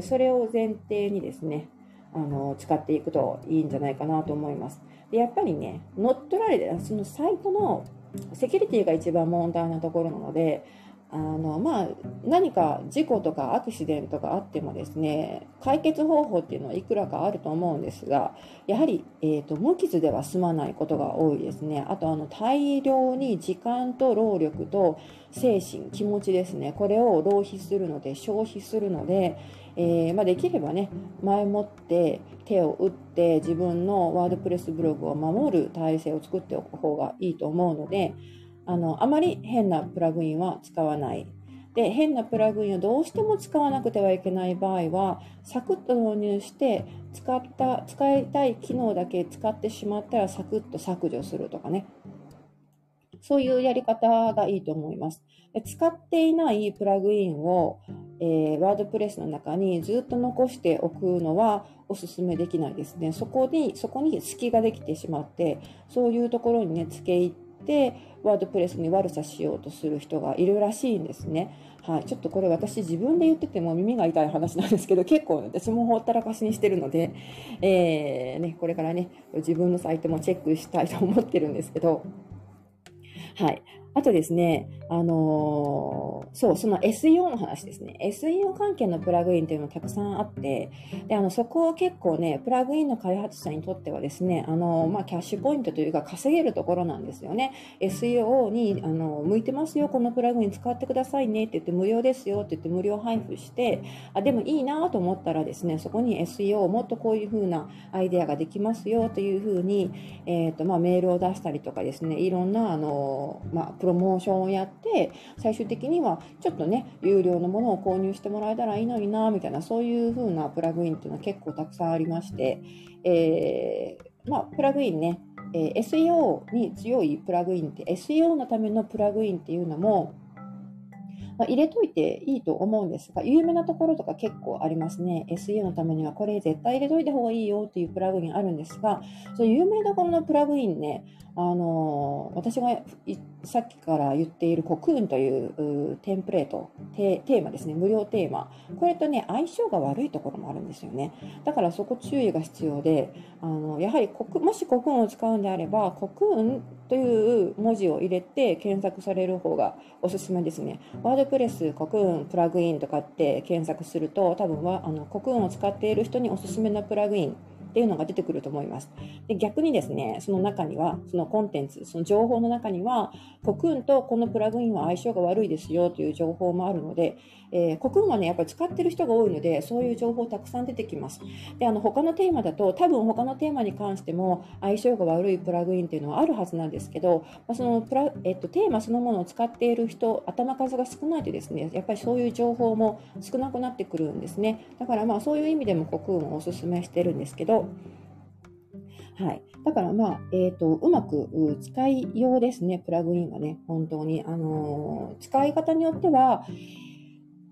それを前提にですね、あの使っていくといいんじゃないかなと思います。でやっぱりね、乗っ取られて、そのサイトのセキュリティが一番問題なところなので、あのまあ、何か事故とかアクシデントがあってもですね解決方法っていうのはいくらかあると思うんですがやはり、えーと、無傷では済まないことが多いですね。あとあの大量に時間と労力と精神気持ちですね。これを浪費するので消費するので、えー、まあ、できればね前もって手を打って自分のワードプレスブログを守る体制を作っておく方がいいと思うのであの、あまり変なプラグインは使わない。で、変なプラグインをどうしても使わなくてはいけない場合は、サクッと導入して、使った、使いたい機能だけ使ってしまったらサクッと削除するとかね。そういうやり方がいいと思います。で使っていないプラグインを、えー、ワードプレスの中にずっと残しておくのはお勧めできないですね。そこに、そこに隙ができてしまって、そういうところにね、付け入って、ワードプレスに悪さしようとする人がいるらしいんですね。はい、ちょっとこれ私自分で言ってても耳が痛い話なんですけど結構私もほったらかしにしてるので、えー、ね、これからね自分のサイトもチェックしたいと思ってるんですけどはい。あとですね、あのー、そう、その SEO の話ですね。SEO 関係のプラグインっていうのがたくさんあって、で、あの、そこを結構ね、プラグインの開発者にとってはですね、あのー、まあ、キャッシュポイントというか稼げるところなんですよね。SEO に、あのー、向いてますよ、このプラグイン使ってくださいねって言って無料ですよって言って無料配布して、あ、でもいいなと思ったらですね、そこに SEO もっとこういう風なアイデアができますよという風に、えっ、と、まあ、メールを出したりとかですね、いろんな、あの、まあ、プロモーションをやって最終的にはちょっとね有料のものを購入してもらえたらいいのになみたいなそういう風なプラグインっていうのは結構たくさんありまして、えー、まあ、プラグインねえー、SEO に強いプラグインって SEO のためのプラグインっていうのもまあ、入れといていいと思うんですが、有名なところとか結構ありますね。SEO のためにはこれ絶対入れといた方がいいよっていうプラグインあるんですが、その有名なころのプラグインね、あの私がさっきから言っているコクーンというテンプレートテーマですね。無料テーマ。これとね相性が悪いところもあるんですよね。だからそこ注意が必要であのやはりもしコクーンを使うんであればコクーンという文字を入れて検索される方がおすすめですね。ワードプレスコクーンプラグインとかって検索すると多分はあのコクーンを使っている人におすすめなプラグインっていうのが出てくると思います。で逆にですね、その中には、そのコンテンツ、その情報の中には、コクーンとこのプラグインは相性が悪いですよという情報もあるので、えー、コクーンはね、やっぱり使ってる人が多いので、そういう情報たくさん出てきます。で、あの、他のテーマだと、多分他のテーマに関しても相性が悪いプラグインっていうのはあるはずなんですけど、まあ、そのプラ、えっと、テーマそのものを使っている人、頭数が少ないとですね、やっぱりそういう情報も少なくなってくるんですね。だからまあそういう意味でもコクーンをおすすめしてるんですけど、はい。だからまあ、えっ、ー、と、うまく使いようですね、プラグインがね、本当に。あのー、使い方によっては、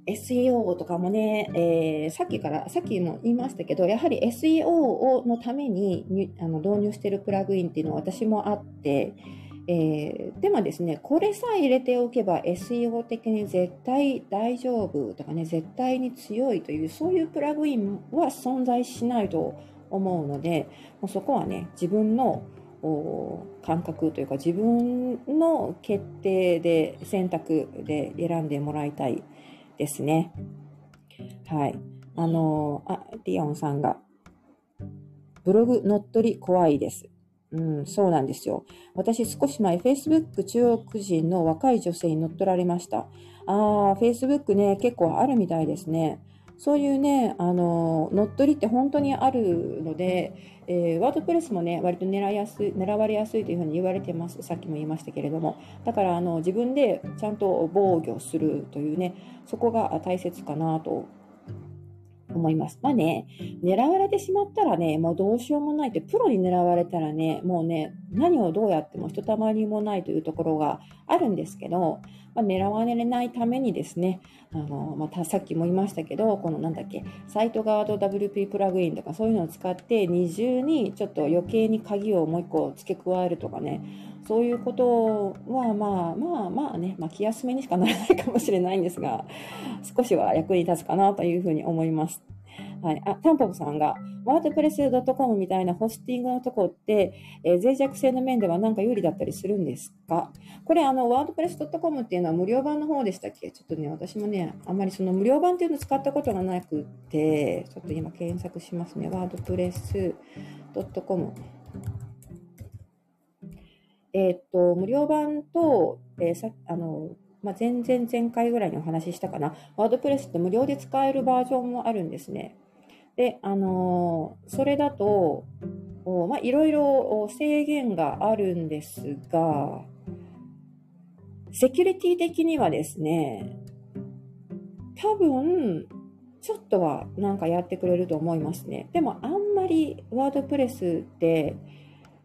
SEO とかもね、えー、さっきから、さっきも言いましたけど、やはり SEO のためにあの導入しているプラグインっていうのは私もあって、えー、でもですね、これさえ入れておけば SEO 的に絶対大丈夫とかね、絶対に強いという、そういうプラグインは存在しないと思うので、もうそこはね、自分の感覚というか自分の決定で選択で選んでもらいたい。ですね。はい。あの、あ、ディオンさんが、ブログ乗っ取り怖いです。うん、そうなんですよ。私少し前、Facebook 中国人の若い女性に乗っ取られました。ああ、Facebook ね、結構あるみたいですね。そういうね、あの、乗っ取りって本当にあるので、えー、ワードプレスもね、割と狙いやすい、狙われやすいというふうに言われてます。さっきも言いましたけれども。だから、あの、自分でちゃんと防御するというね、そこが大切かなと思います。まあね、狙われてしまったらね、もうどうしようもないって、プロに狙われたらね、もうね、何をどうやってもひとたまりもないというところがあるんですけど、まあ、狙われないためにですね、あのまたさっきも言いましたけど、このなんだっけ、サイト側と WP プラグインとかそういうのを使って二重にちょっと余計に鍵をもう一個付け加えるとかね、そういうことはまあまあまあね、まあ、気休めにしかならないかもしれないんですが、少しは役に立つかなというふうに思います。はい。あ、タンポポさんが、ワードプレス .com みたいなホスティングのとこって、えー、脆弱性の面では何か有利だったりするんですか？これ、あの、ワードプレス .com っていうのは無料版の方でしたっけ？ちょっとね、私もね、あんまりその無料版っていうのを使ったことがなくて、ちょっと今検索しますね。ワードプレス .com。えー、っと、無料版と、えー、さあの、まあ、前々前回ぐらいにお話ししたかな。ワードプレスって無料で使えるバージョンもあるんですね。で、あのー、それだと、まあ、いろいろ制限があるんですが、セキュリティ的にはですね、多分、ちょっとはなんかやってくれると思いますね。でもあんまりワードプレスって、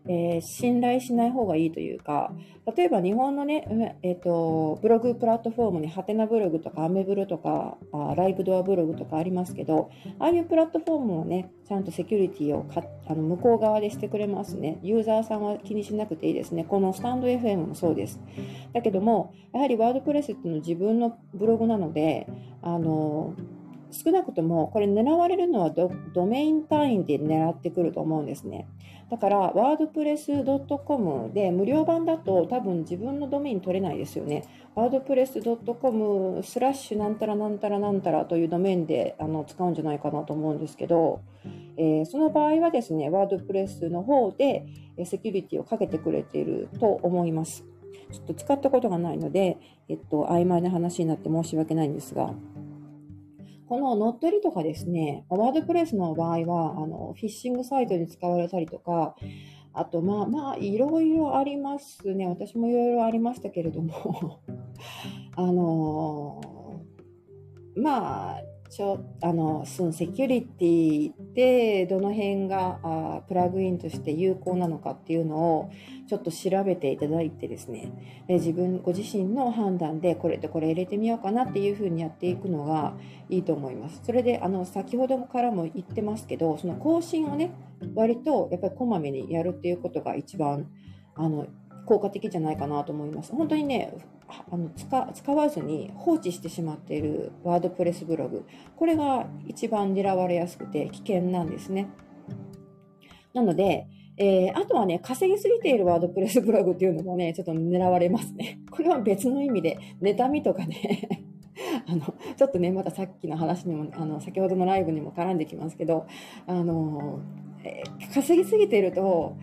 えー、信頼しない方がいいというか、例えば日本のね、えっ、ー、と、ブログプラットフォームにハテナブログとかアメブロとかあライブドアブログとかありますけど、ああいうプラットフォームをね、ちゃんとセキュリティをかあの向こう側でしてくれますね。ユーザーさんは気にしなくていいですね。このスタンド FM もそうです。だけども、やはりワードプレスっていうのは自分のブログなので、あの、少なくともこれ狙われるのはドメイン単位で狙ってくると思うんですね。だから、ワードプレス .com で無料版だと多分自分のドメイン取れないですよね。ワードプレス .com スラッシュなんたらなんたらなんたらというドメインであの使うんじゃないかなと思うんですけど、えー、その場合はですね、ワードプレスの方でセキュリティをかけてくれていると思います。ちょっと使ったことがないので、えっと、曖昧な話になって申し訳ないんですが、この乗っ取りとかですね、ワードプレスの場合は、あの、フィッシングサイトに使われたりとか、あと、まあまあ、いろいろありますね。私もいろいろありましたけれども あのー、まあ、あのそのセキュリティでどの辺があプラグインとして有効なのかっていうのをちょっと調べていただいてですね。で自分ご自身の判断でこれとこれ入れてみようかなっていうふうにやっていくのがいいと思います。それであの先ほどからも言ってますけどその更新をね割とやっぱりこまめにやるっていうことが一番あの効果的じゃないかなと思います。本当にね、あの使使わずに放置してしまっているワードプレスブログ、これが一番狙われやすくて危険なんですね。なので、えー、あとはね、稼ぎすぎているワードプレスブログっていうのもね、ちょっと狙われますね。これは別の意味で、妬みとかね あの、ちょっとね、またさっきの話にも、あの、先ほどのライブにも絡んできますけど、あの、えー、稼ぎすぎていると、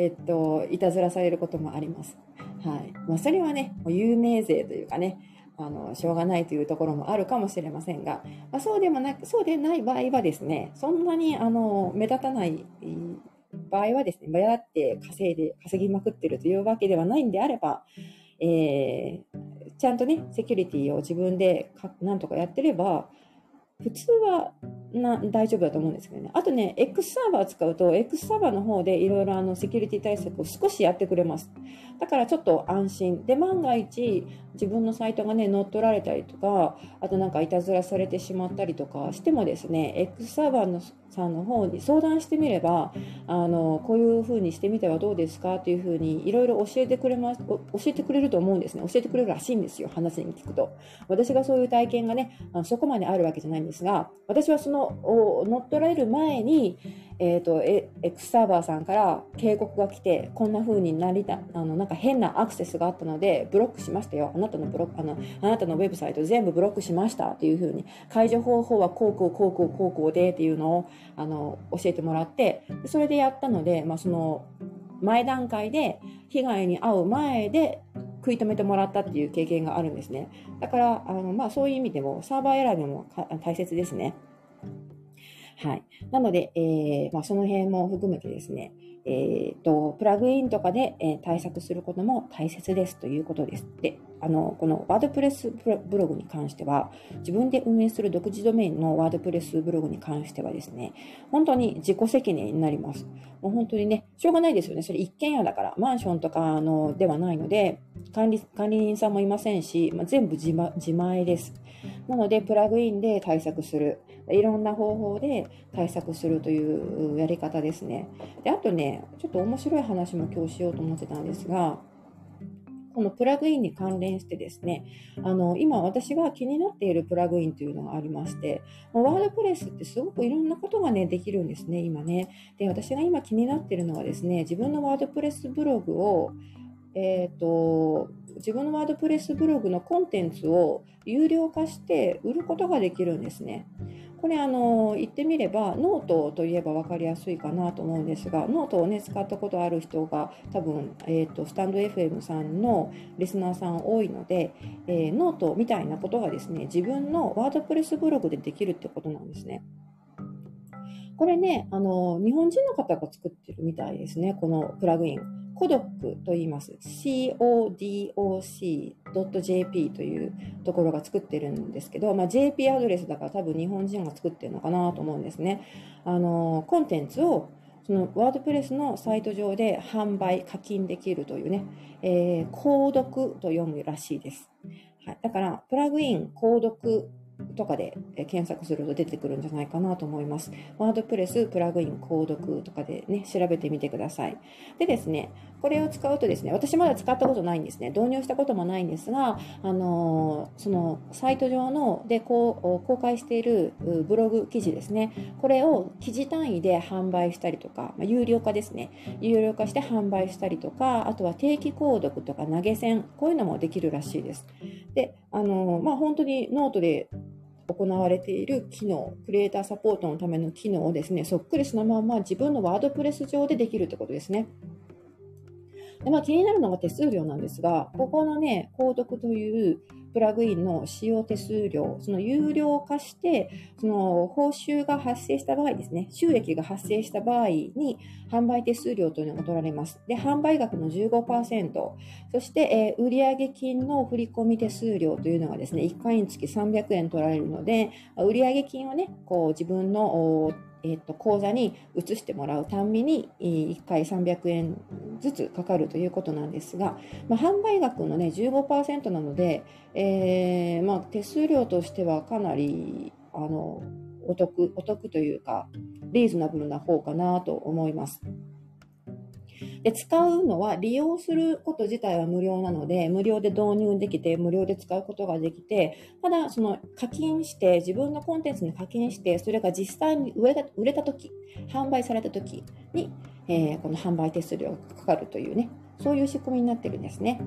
えっと、いたずらされることもあります。はい。まあ、それはね、有名税というかね、あの、しょうがないというところもあるかもしれませんが、まあ、そうでもなく、そうでない場合はですね、そんなに、あの、目立たない場合はですね、目立って稼いで、稼ぎまくってるというわけではないんであれば、えー、ちゃんとね、セキュリティを自分でかなんとかやってれば、普通はな大丈夫だと思うんですけどね。あとね、X サーバー使うと、X サーバーの方でいろいろあのセキュリティ対策を少しやってくれます。だからちょっと安心。で、万が一自分のサイトがね、乗っ取られたりとか、あとなんかいたずらされてしまったりとかしてもですね、X サーバーのさんの方に相談してみれば、あの、こういう風にしてみてはどうですかという風にいろいろ教えてくれます、教えてくれると思うんですね。教えてくれるらしいんですよ。話に聞くと。私がそういう体験がね、あのそこまであるわけじゃないんですが、私はその、乗っ取られる前に、えっ、ー、と、X サーバーさんから警告が来て、こんな風になりた、あの、なんか変なアクセスがあったので、ブロックしましたよ。あなたのブロック、あの、あなたのウェブサイト全部ブロックしましたっていう風に、解除方法はこうこうこうこうこうこうでっていうのを、あの、教えてもらって、それでやったので、まあ、その、前段階で、被害に遭う前で、食い止めてもらったっていう経験があるんですね。だから、あの、まあ、そういう意味でも、サーバー選びも大切ですね。はい。なので、えー、まあ、その辺も含めてですね、えー、と、プラグインとかで、えー、対策することも大切ですということです。で、あの、このワードプレスブログに関しては、自分で運営する独自ドメインのワードプレスブログに関してはですね、本当に自己責任になります。もう本当にね、しょうがないですよね。それ一軒家だから、マンションとかのではないので、管理、管理人さんもいませんし、まあ、全部自前です。なので、プラグインで対策する。いろんな方法で対策するというやり方ですね。で、あとね、ちょっと面白い話も今日しようと思ってたんですが、このプラグインに関連してですね、あの、今私が気になっているプラグインというのがありまして、ワードプレスってすごくいろんなことがね、できるんですね、今ね。で、私が今気になっているのはですね、自分のワードプレスブログを、えっ、ー、と、自分のワードプレスブログのコンテンツを有料化して売ることができるんですね。これあの言ってみればノートといえば分かりやすいかなと思うんですがノートをね使ったことある人が多分、えーと、 stand.fm さんのリスナーさん多いので、えー、ノートみたいなことがですね自分のワードプレスブログでできるってことなんですね。これね、あの、日本人の方が作ってるみたいですね、このプラグイン。 codoc と言います。codoc.jp というところが作ってるんですけど、まあ、JP アドレスだから多分日本人が作ってるのかなと思うんですね。あの、コンテンツをそのワードプレスのサイト上で販売、課金できるというね、えー、購読と読むらしいです。はい、だから、プラグイン、購読とかで検索すると出てくるんじゃないかなと思います。ワードプレスプラグイン購読とかでね、調べてみてください。でですね、これを使うとですね、私まだ使ったことないんですね。導入したこともないんですが、あのそのサイト上のでこう公開しているブログ記事ですね、これを記事単位で販売したりとか、まあ、有料化ですね、有料化して販売したりとか、あとは定期購読とか投げ銭、こういうのもできるらしいです。で、あのまあ、本当にノートで行われている機能、クリエイターサポートのための機能をですね、そっくりそのまま自分のワードプレス上でできるってことですね。でまあ、気になるのが手数料なんですが、ここのね、購読というプラグインの使用手数料、その有料化して、その報酬が発生した場合ですね、収益が発生した場合に販売手数料というのが取られます。で、販売額の15%、そして、えー、売上金の振込手数料というのがですね、1回につき300円取られるので、売上金をね、こう自分のえー、と口座に移してもらうたんびに1回300円ずつかかるということなんですが、まあ、販売額の、ね、15%なので、えー、まあ、手数料としてはかなりあのお得お得というかリーズナブルな方かなと思います。で、使うのは利用すること自体は無料なので、無料で導入できて、無料で使うことができて、ただ、その課金して、自分のコンテンツに課金して、それが実際に売れた売れた時、販売された時に、えー、この販売手数料がかかるというね、そういう仕組みになってるんですね。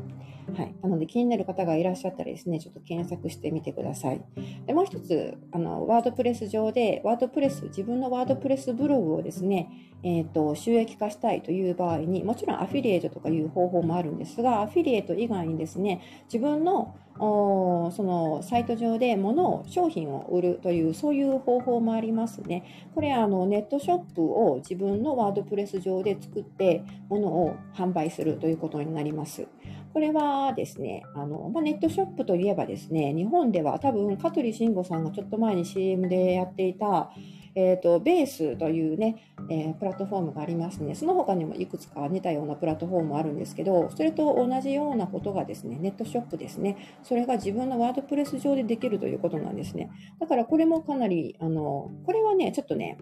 はい。なので気になる方がいらっしゃったらですね、ちょっと検索してみてください。で、もう一つ、あの、ワードプレス上で、ワードプレス、自分のワードプレスブログをですね、えっ、ー、と、収益化したいという場合に、もちろんアフィリエイトとかいう方法もあるんですが、アフィリエイト以外にですね、自分のおそのサイト上で物を商品を売るというそういう方法もありますね。これあのネットショップを自分のワードプレス上で作って物を販売するということになります。これはですね、あのまあ、ネットショップといえばですね、日本では多分香取慎吾さんがちょっと前に CM でやっていたえーと、ベースというね、えー、プラットフォームがありますね。その他にもいくつか似たようなプラットフォームもあるんですけど、それと同じようなことがですね、ネットショップですね。それが自分のワードプレス上でできるということなんですね。だからこれもかなり、あの、これはね、ちょっとね、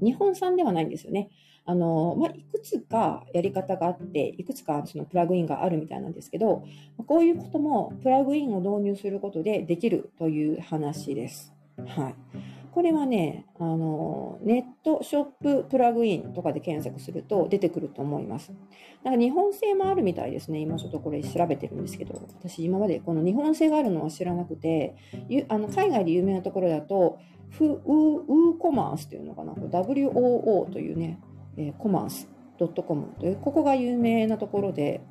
日本産ではないんですよね。あの、まあ、いくつかやり方があって、いくつかそのプラグインがあるみたいなんですけど、こういうこともプラグインを導入することでできるという話です。はい。これはね、あの、ネットショッププラグインとかで検索すると出てくると思います。なんか日本製もあるみたいですね。今ちょっとこれ調べてるんですけど、私今までこの日本製があるのは知らなくて、あの海外で有名なところだと、フウーコマースっていうのかな、WOO というね、えー、コマース .com という、ここが有名なところで、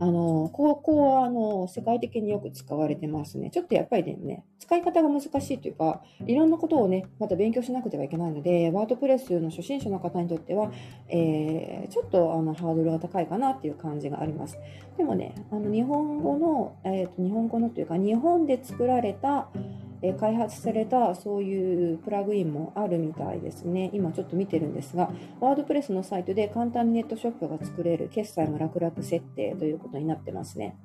あの、ここは、あの、世界的によく使われてますね。ちょっとやっぱりね、使い方が難しいというか、いろんなことをね、また勉強しなくてはいけないので、ワードプレスの初心者の方にとっては、えー、ちょっとあのハードルが高いかなっていう感じがあります。でもね、あの日本語の、えっ、ー、と、日本語のというか、日本で作られた、え開発されたそういうプラグインもあるみたいですね。今ちょっと見てるんですが、ワードプレスのサイトで簡単にネットショップが作れる決済も楽々設定ということになってますね。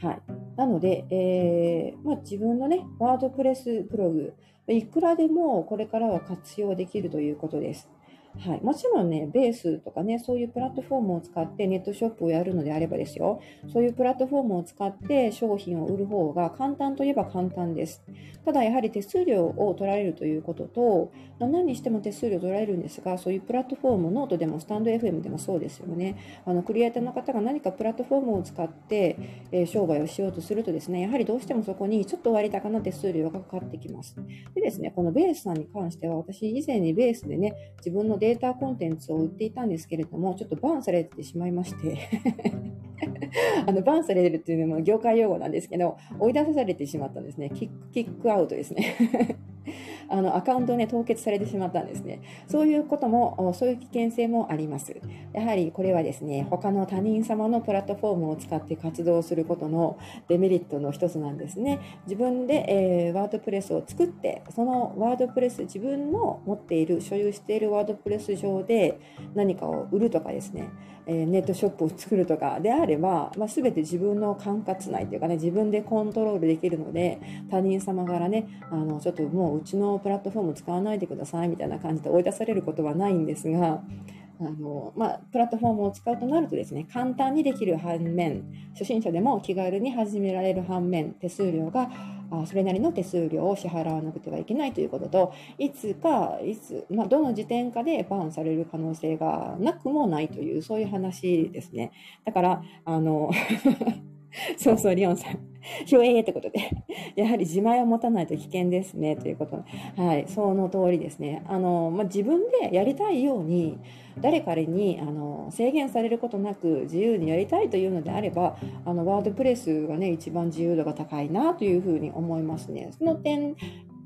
はい。なので、えー、まあ、自分のね、ワードプレスブログ、いくらでもこれからは活用できるということです。はい、もちろんね、ベースとかね、そういうプラットフォームを使ってネットショップをやるのであればですよ、そういうプラットフォームを使って商品を売る方が簡単といえば簡単です。ただやはり手数料を取られるということと、何にしても手数料取られるんですが、そういうプラットフォーム、ノートでも stand.fm でもそうですよね。あのクリエイターの方が何かプラットフォームを使って、えー、商売をしようとするとですね、やはりどうしてもそこにちょっと割高な手数料がかかってきます。でですね、このベースさんに関しては、私以前にベースでね、自分のデータコンテンツを売っていたんですけれども、ちょっと BAN されてしまいまして あの、バンされるっていうのも業界用語なんですけど、追い出されてしまったんですね。キック、キックアウトですね あの、アカウントをね、凍結されてしまったんですね。そういうことも、そういう危険性もあります。やはりこれはですね、他の他人様のプラットフォームを使って活動することのデメリットの一つなんですね。自分で、えー、ワードプレスを作って、そのワードプレス、自分の持っている、所有しているワードプレス上で何かを売るとかですね、えネットショップを作るとかであれば、まあ、全て自分の管轄内というかね、自分でコントロールできるので、他人様からね、あの、ちょっともううちのプラットフォーム使わないでくださいみたいな感じで追い出されることはないんですが、あのまあ、プラットフォームを使うとなるとですね、簡単にできる反面、初心者でも気軽に始められる反面、手数料があそれなりの手数料を支払わなくてはいけないということと、いつか、いつ、まあ、どの時点かでバーンされる可能性がなくもないという、そういう話ですね。だから、あの そうそう、リオンさん。ひえってことで、やはり自前を持たないと危険ですね、ということ。はい、その通りですね。あの、まあ、自分でやりたいように、誰かにあの制限されることなく自由にやりたいというのであれば、あの、ワードプレスがね、一番自由度が高いなというふうに思いますね。その点、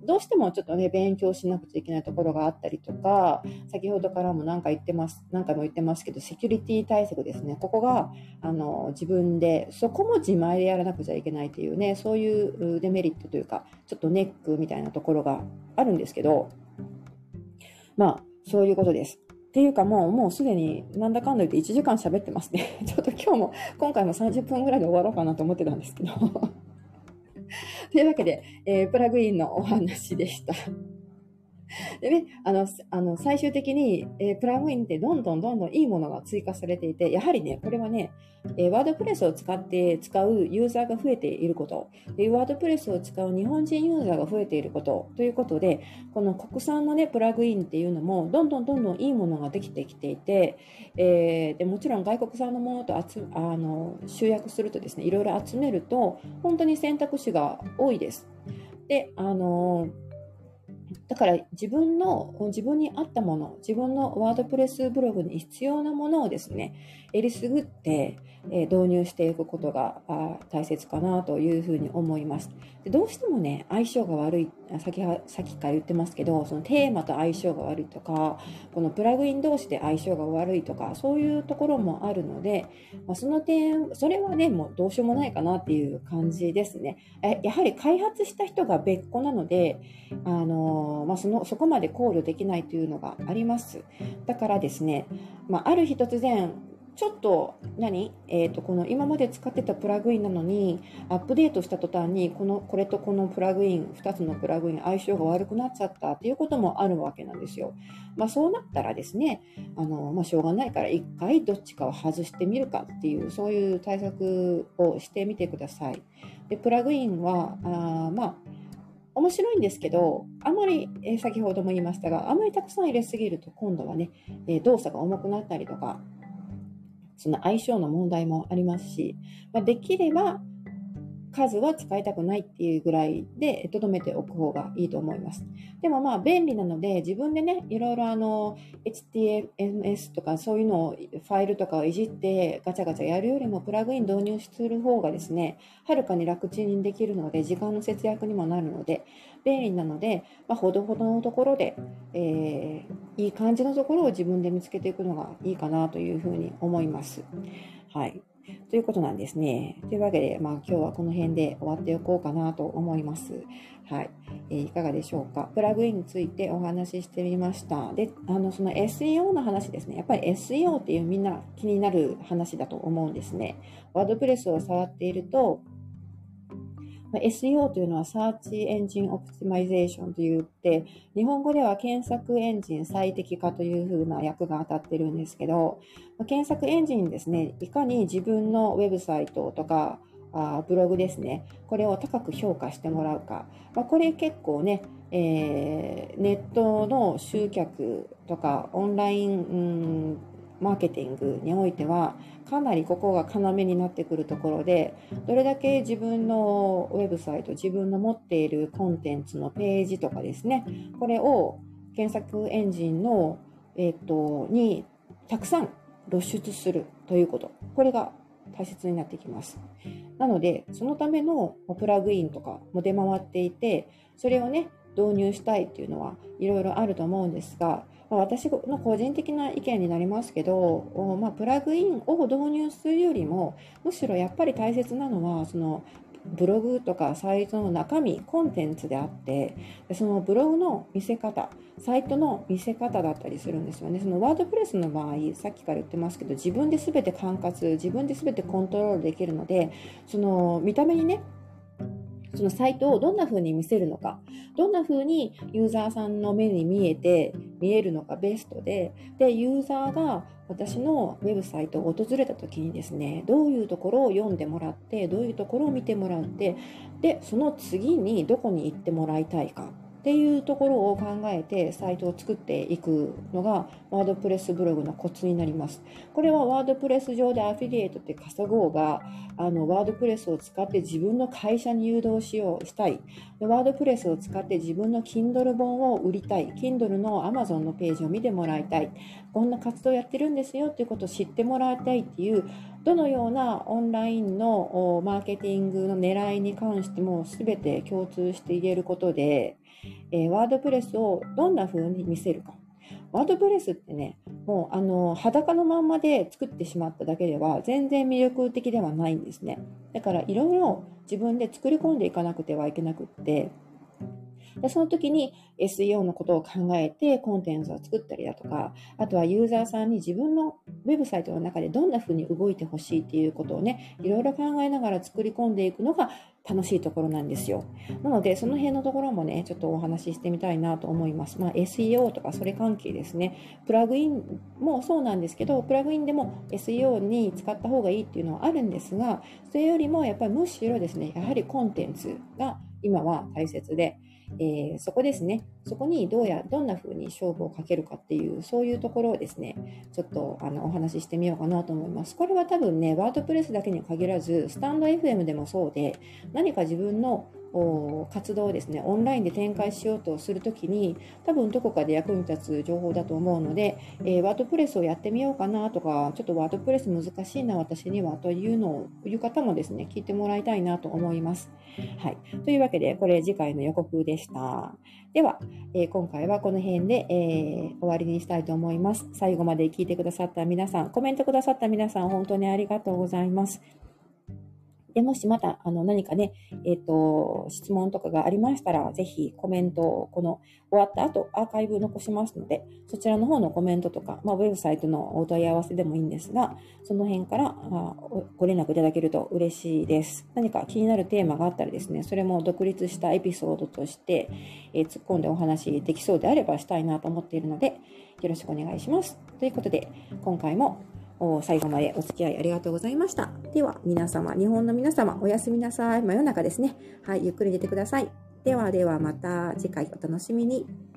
どうしてもちょっとね、勉強しなくちゃいけないところがあったりとか、先ほどからも何か言ってます、何回も言ってますけど、セキュリティ対策ですね。ここが、あの、自分で、そこも自前でやらなくちゃいけないというね、そういうデメリットというか、ちょっとネックみたいなところがあるんですけど、まあ、そういうことです。っていうかもう、もうすでになんだかんだ言って1時間喋ってますね。ちょっと今日も、今回も30分ぐらいで終わろうかなと思ってたんですけどというわけで、えー、プラグインのお話でした。でね、あの、あの、最終的に、えー、プラグインってどんどんどんどんいいものが追加されていて、やはりね、これはね、えー、ワードプレスを使って使うユーザーが増えていること、でワードプレスを使う日本人ユーザーが増えていることということで、この国産のね、プラグインっていうのも、どんどんどんどんいいものができてきていて、えー、でもちろん外国産のものと集あの集約するとですね、いろいろ集めると、本当に選択肢が多いです。で、あのだから自分の、自分に合ったもの、自分のワードプレスブログに必要なものをですね、えりすぐって、え導入していくことが大切かなというふうに思います。でどうしてもね、相性が悪い、先は先から言ってますけど、そのテーマと相性が悪いとか、このプラグイン同士で相性が悪いとか、そういうところもあるので、まあ、その点、それはね、もうどうしようもないかなっていう感じですね。やはり開発した人が別個なので、あのまあ、そのそこまで考慮できないというのがあります。だからですね、まあ、ある日突然、ちょっと何、えーと、この今まで使ってたプラグインなのにアップデートした途端にこのこれとこのプラグイン2つのプラグイン相性が悪くなっちゃったっていうこともあるわけなんですよ。まあ、そうなったらですねあの、まあ、しょうがないから1回どっちかを外してみるかっていうそういう対策をしてみてください。でプラグインはあまあ面白いんですけど、あまり、え、先ほども言いましたが、あまりたくさん入れすぎると今度はね、え、動作が重くなったりとか、その相性の問題もありますし、まあ、できれば数は使いたくないっていうぐらいで留めておく方がいいと思います。でもまあ便利なので自分でね、いろいろあの HTMS とかそういうのをファイルとかをいじってガチャガチャやるよりもプラグイン導入する方がですね、はるかに楽ちんにできるので時間の節約にもなるので便利なので、まあ、ほどほどのところで、えー、いい感じのところを自分で見つけていくのがいいかなというふうに思います。はい。ということなんですね。というわけで、まあ今日はこの辺で終わっておこうかなと思います。はい。えー、いかがでしょうか。プラグインについてお話ししてみました。で、あの、その SEO の話ですね。やっぱり SEO っていうみんな気になる話だと思うんですね。ワードプレスを触っていると、SEO というのは Search Engine Optimization と言って、日本語では検索エンジン最適化というふうな訳が当たってるんですけど、検索エンジンですね、いかに自分のウェブサイトとか、あブログですね、これを高く評価してもらうか、まあ、これ結構ね、えー、ネットの集客とかオンライン、うんマーケティングにおいてはかなりここが要になってくるところでどれだけ自分のウェブサイト自分の持っているコンテンツのページとかですねこれを検索エンジンの、えー、っとにたくさん露出するということ。これが大切になってきます。なのでそのためのプラグインとかも出回っていてそれをね導入したいっていうのはいろいろあると思うんですがまあ、私の個人的な意見になりますけど、まあ、プラグインを導入するよりもむしろやっぱり大切なのはそのブログとかサイトの中身コンテンツであってそのブログの見せ方サイトの見せ方だったりするんですよね。そのワードプレスの場合さっきから言ってますけど自分で全て管轄自分で全てコントロールできるのでその見た目にねそのサイトをどんな風に見せるのか、どんな風にユーザーさんの目に見えて、見えるのがベストで、で、ユーザーが私のウェブサイトを訪れた時にですね、どういうところを読んでもらって、どういうところを見てもらって、で、その次にどこに行ってもらいたいかっていうところを考えてサイトを作っていくのがワードプレスブログのコツになります。これはワードプレス上でアフィリエイトって稼ごうがあのワードプレスを使って自分の会社に誘導しようしたい。ワードプレスを使って自分の Kindle 本を売りたい。Kindle の Amazon のページを見てもらいたい。こんな活動やってるんですよっていうことを知ってもらいたいっていうどのようなオンラインのマーケティングの狙いに関しても全て共通して言えることでえー、ワードプレスをどんな風に見せるか。ワードプレスってね、もうあの裸のまんまで作ってしまっただけでは全然魅力的ではないんですね。だからいろいろ自分で作り込んでいかなくてはいけなくって、でその時に SEO のことを考えてコンテンツを作ったりだとか、あとはユーザーさんに自分のウェブサイトの中でどんな風に動いてほしいっていうことをね、いろいろ考えながら作り込んでいくのが楽しいところなんですよ。なので、その辺のところもね、ちょっとお話ししてみたいなと思います。まあ、SEO とかそれ関係ですね。プラグインもそうなんですけど、プラグインでも SEO に使った方がいいっていうのはあるんですが、それよりもやっぱりむしろですね、やはりコンテンツが今は大切で、えー、そこですね、そこにどうや、どんな風に勝負をかけるかっていう、そういうところをですね、ちょっとあのお話ししてみようかなと思います。これは多分ね、ワードプレスだけに限らず、スタンド FM でもそうで、何か自分の活動をですね、オンラインで展開しようとするときに、多分どこかで役に立つ情報だと思うので、えー、ワードプレスをやってみようかなとか、ちょっとワードプレス難しいな、私にはというのを、いう方もですね、聞いてもらいたいなと思います。はい。というわけで、これ次回の予告でした。では、えー、今回はこの辺で、えー、終わりにしたいと思います。最後まで聞いてくださった皆さん、コメントくださった皆さん、本当にありがとうございます。で、もしまた、あの、何かね、えっ、ー、と、質問とかがありましたら、ぜひコメントを、この終わった後、アーカイブ残しますので、そちらの方のコメントとか、まあ、ウェブサイトのお問い合わせでもいいんですが、その辺からあご連絡いただけると嬉しいです。何か気になるテーマがあったらですね、それも独立したエピソードとして、えー、突っ込んでお話できそうであればしたいなと思っているので、よろしくお願いします。ということで、今回も最後までお付き合いありがとうございました。では、皆様、日本の皆様、おやすみなさい。真夜中ですね。はい、ゆっくり寝てください。ではではまた次回お楽しみに。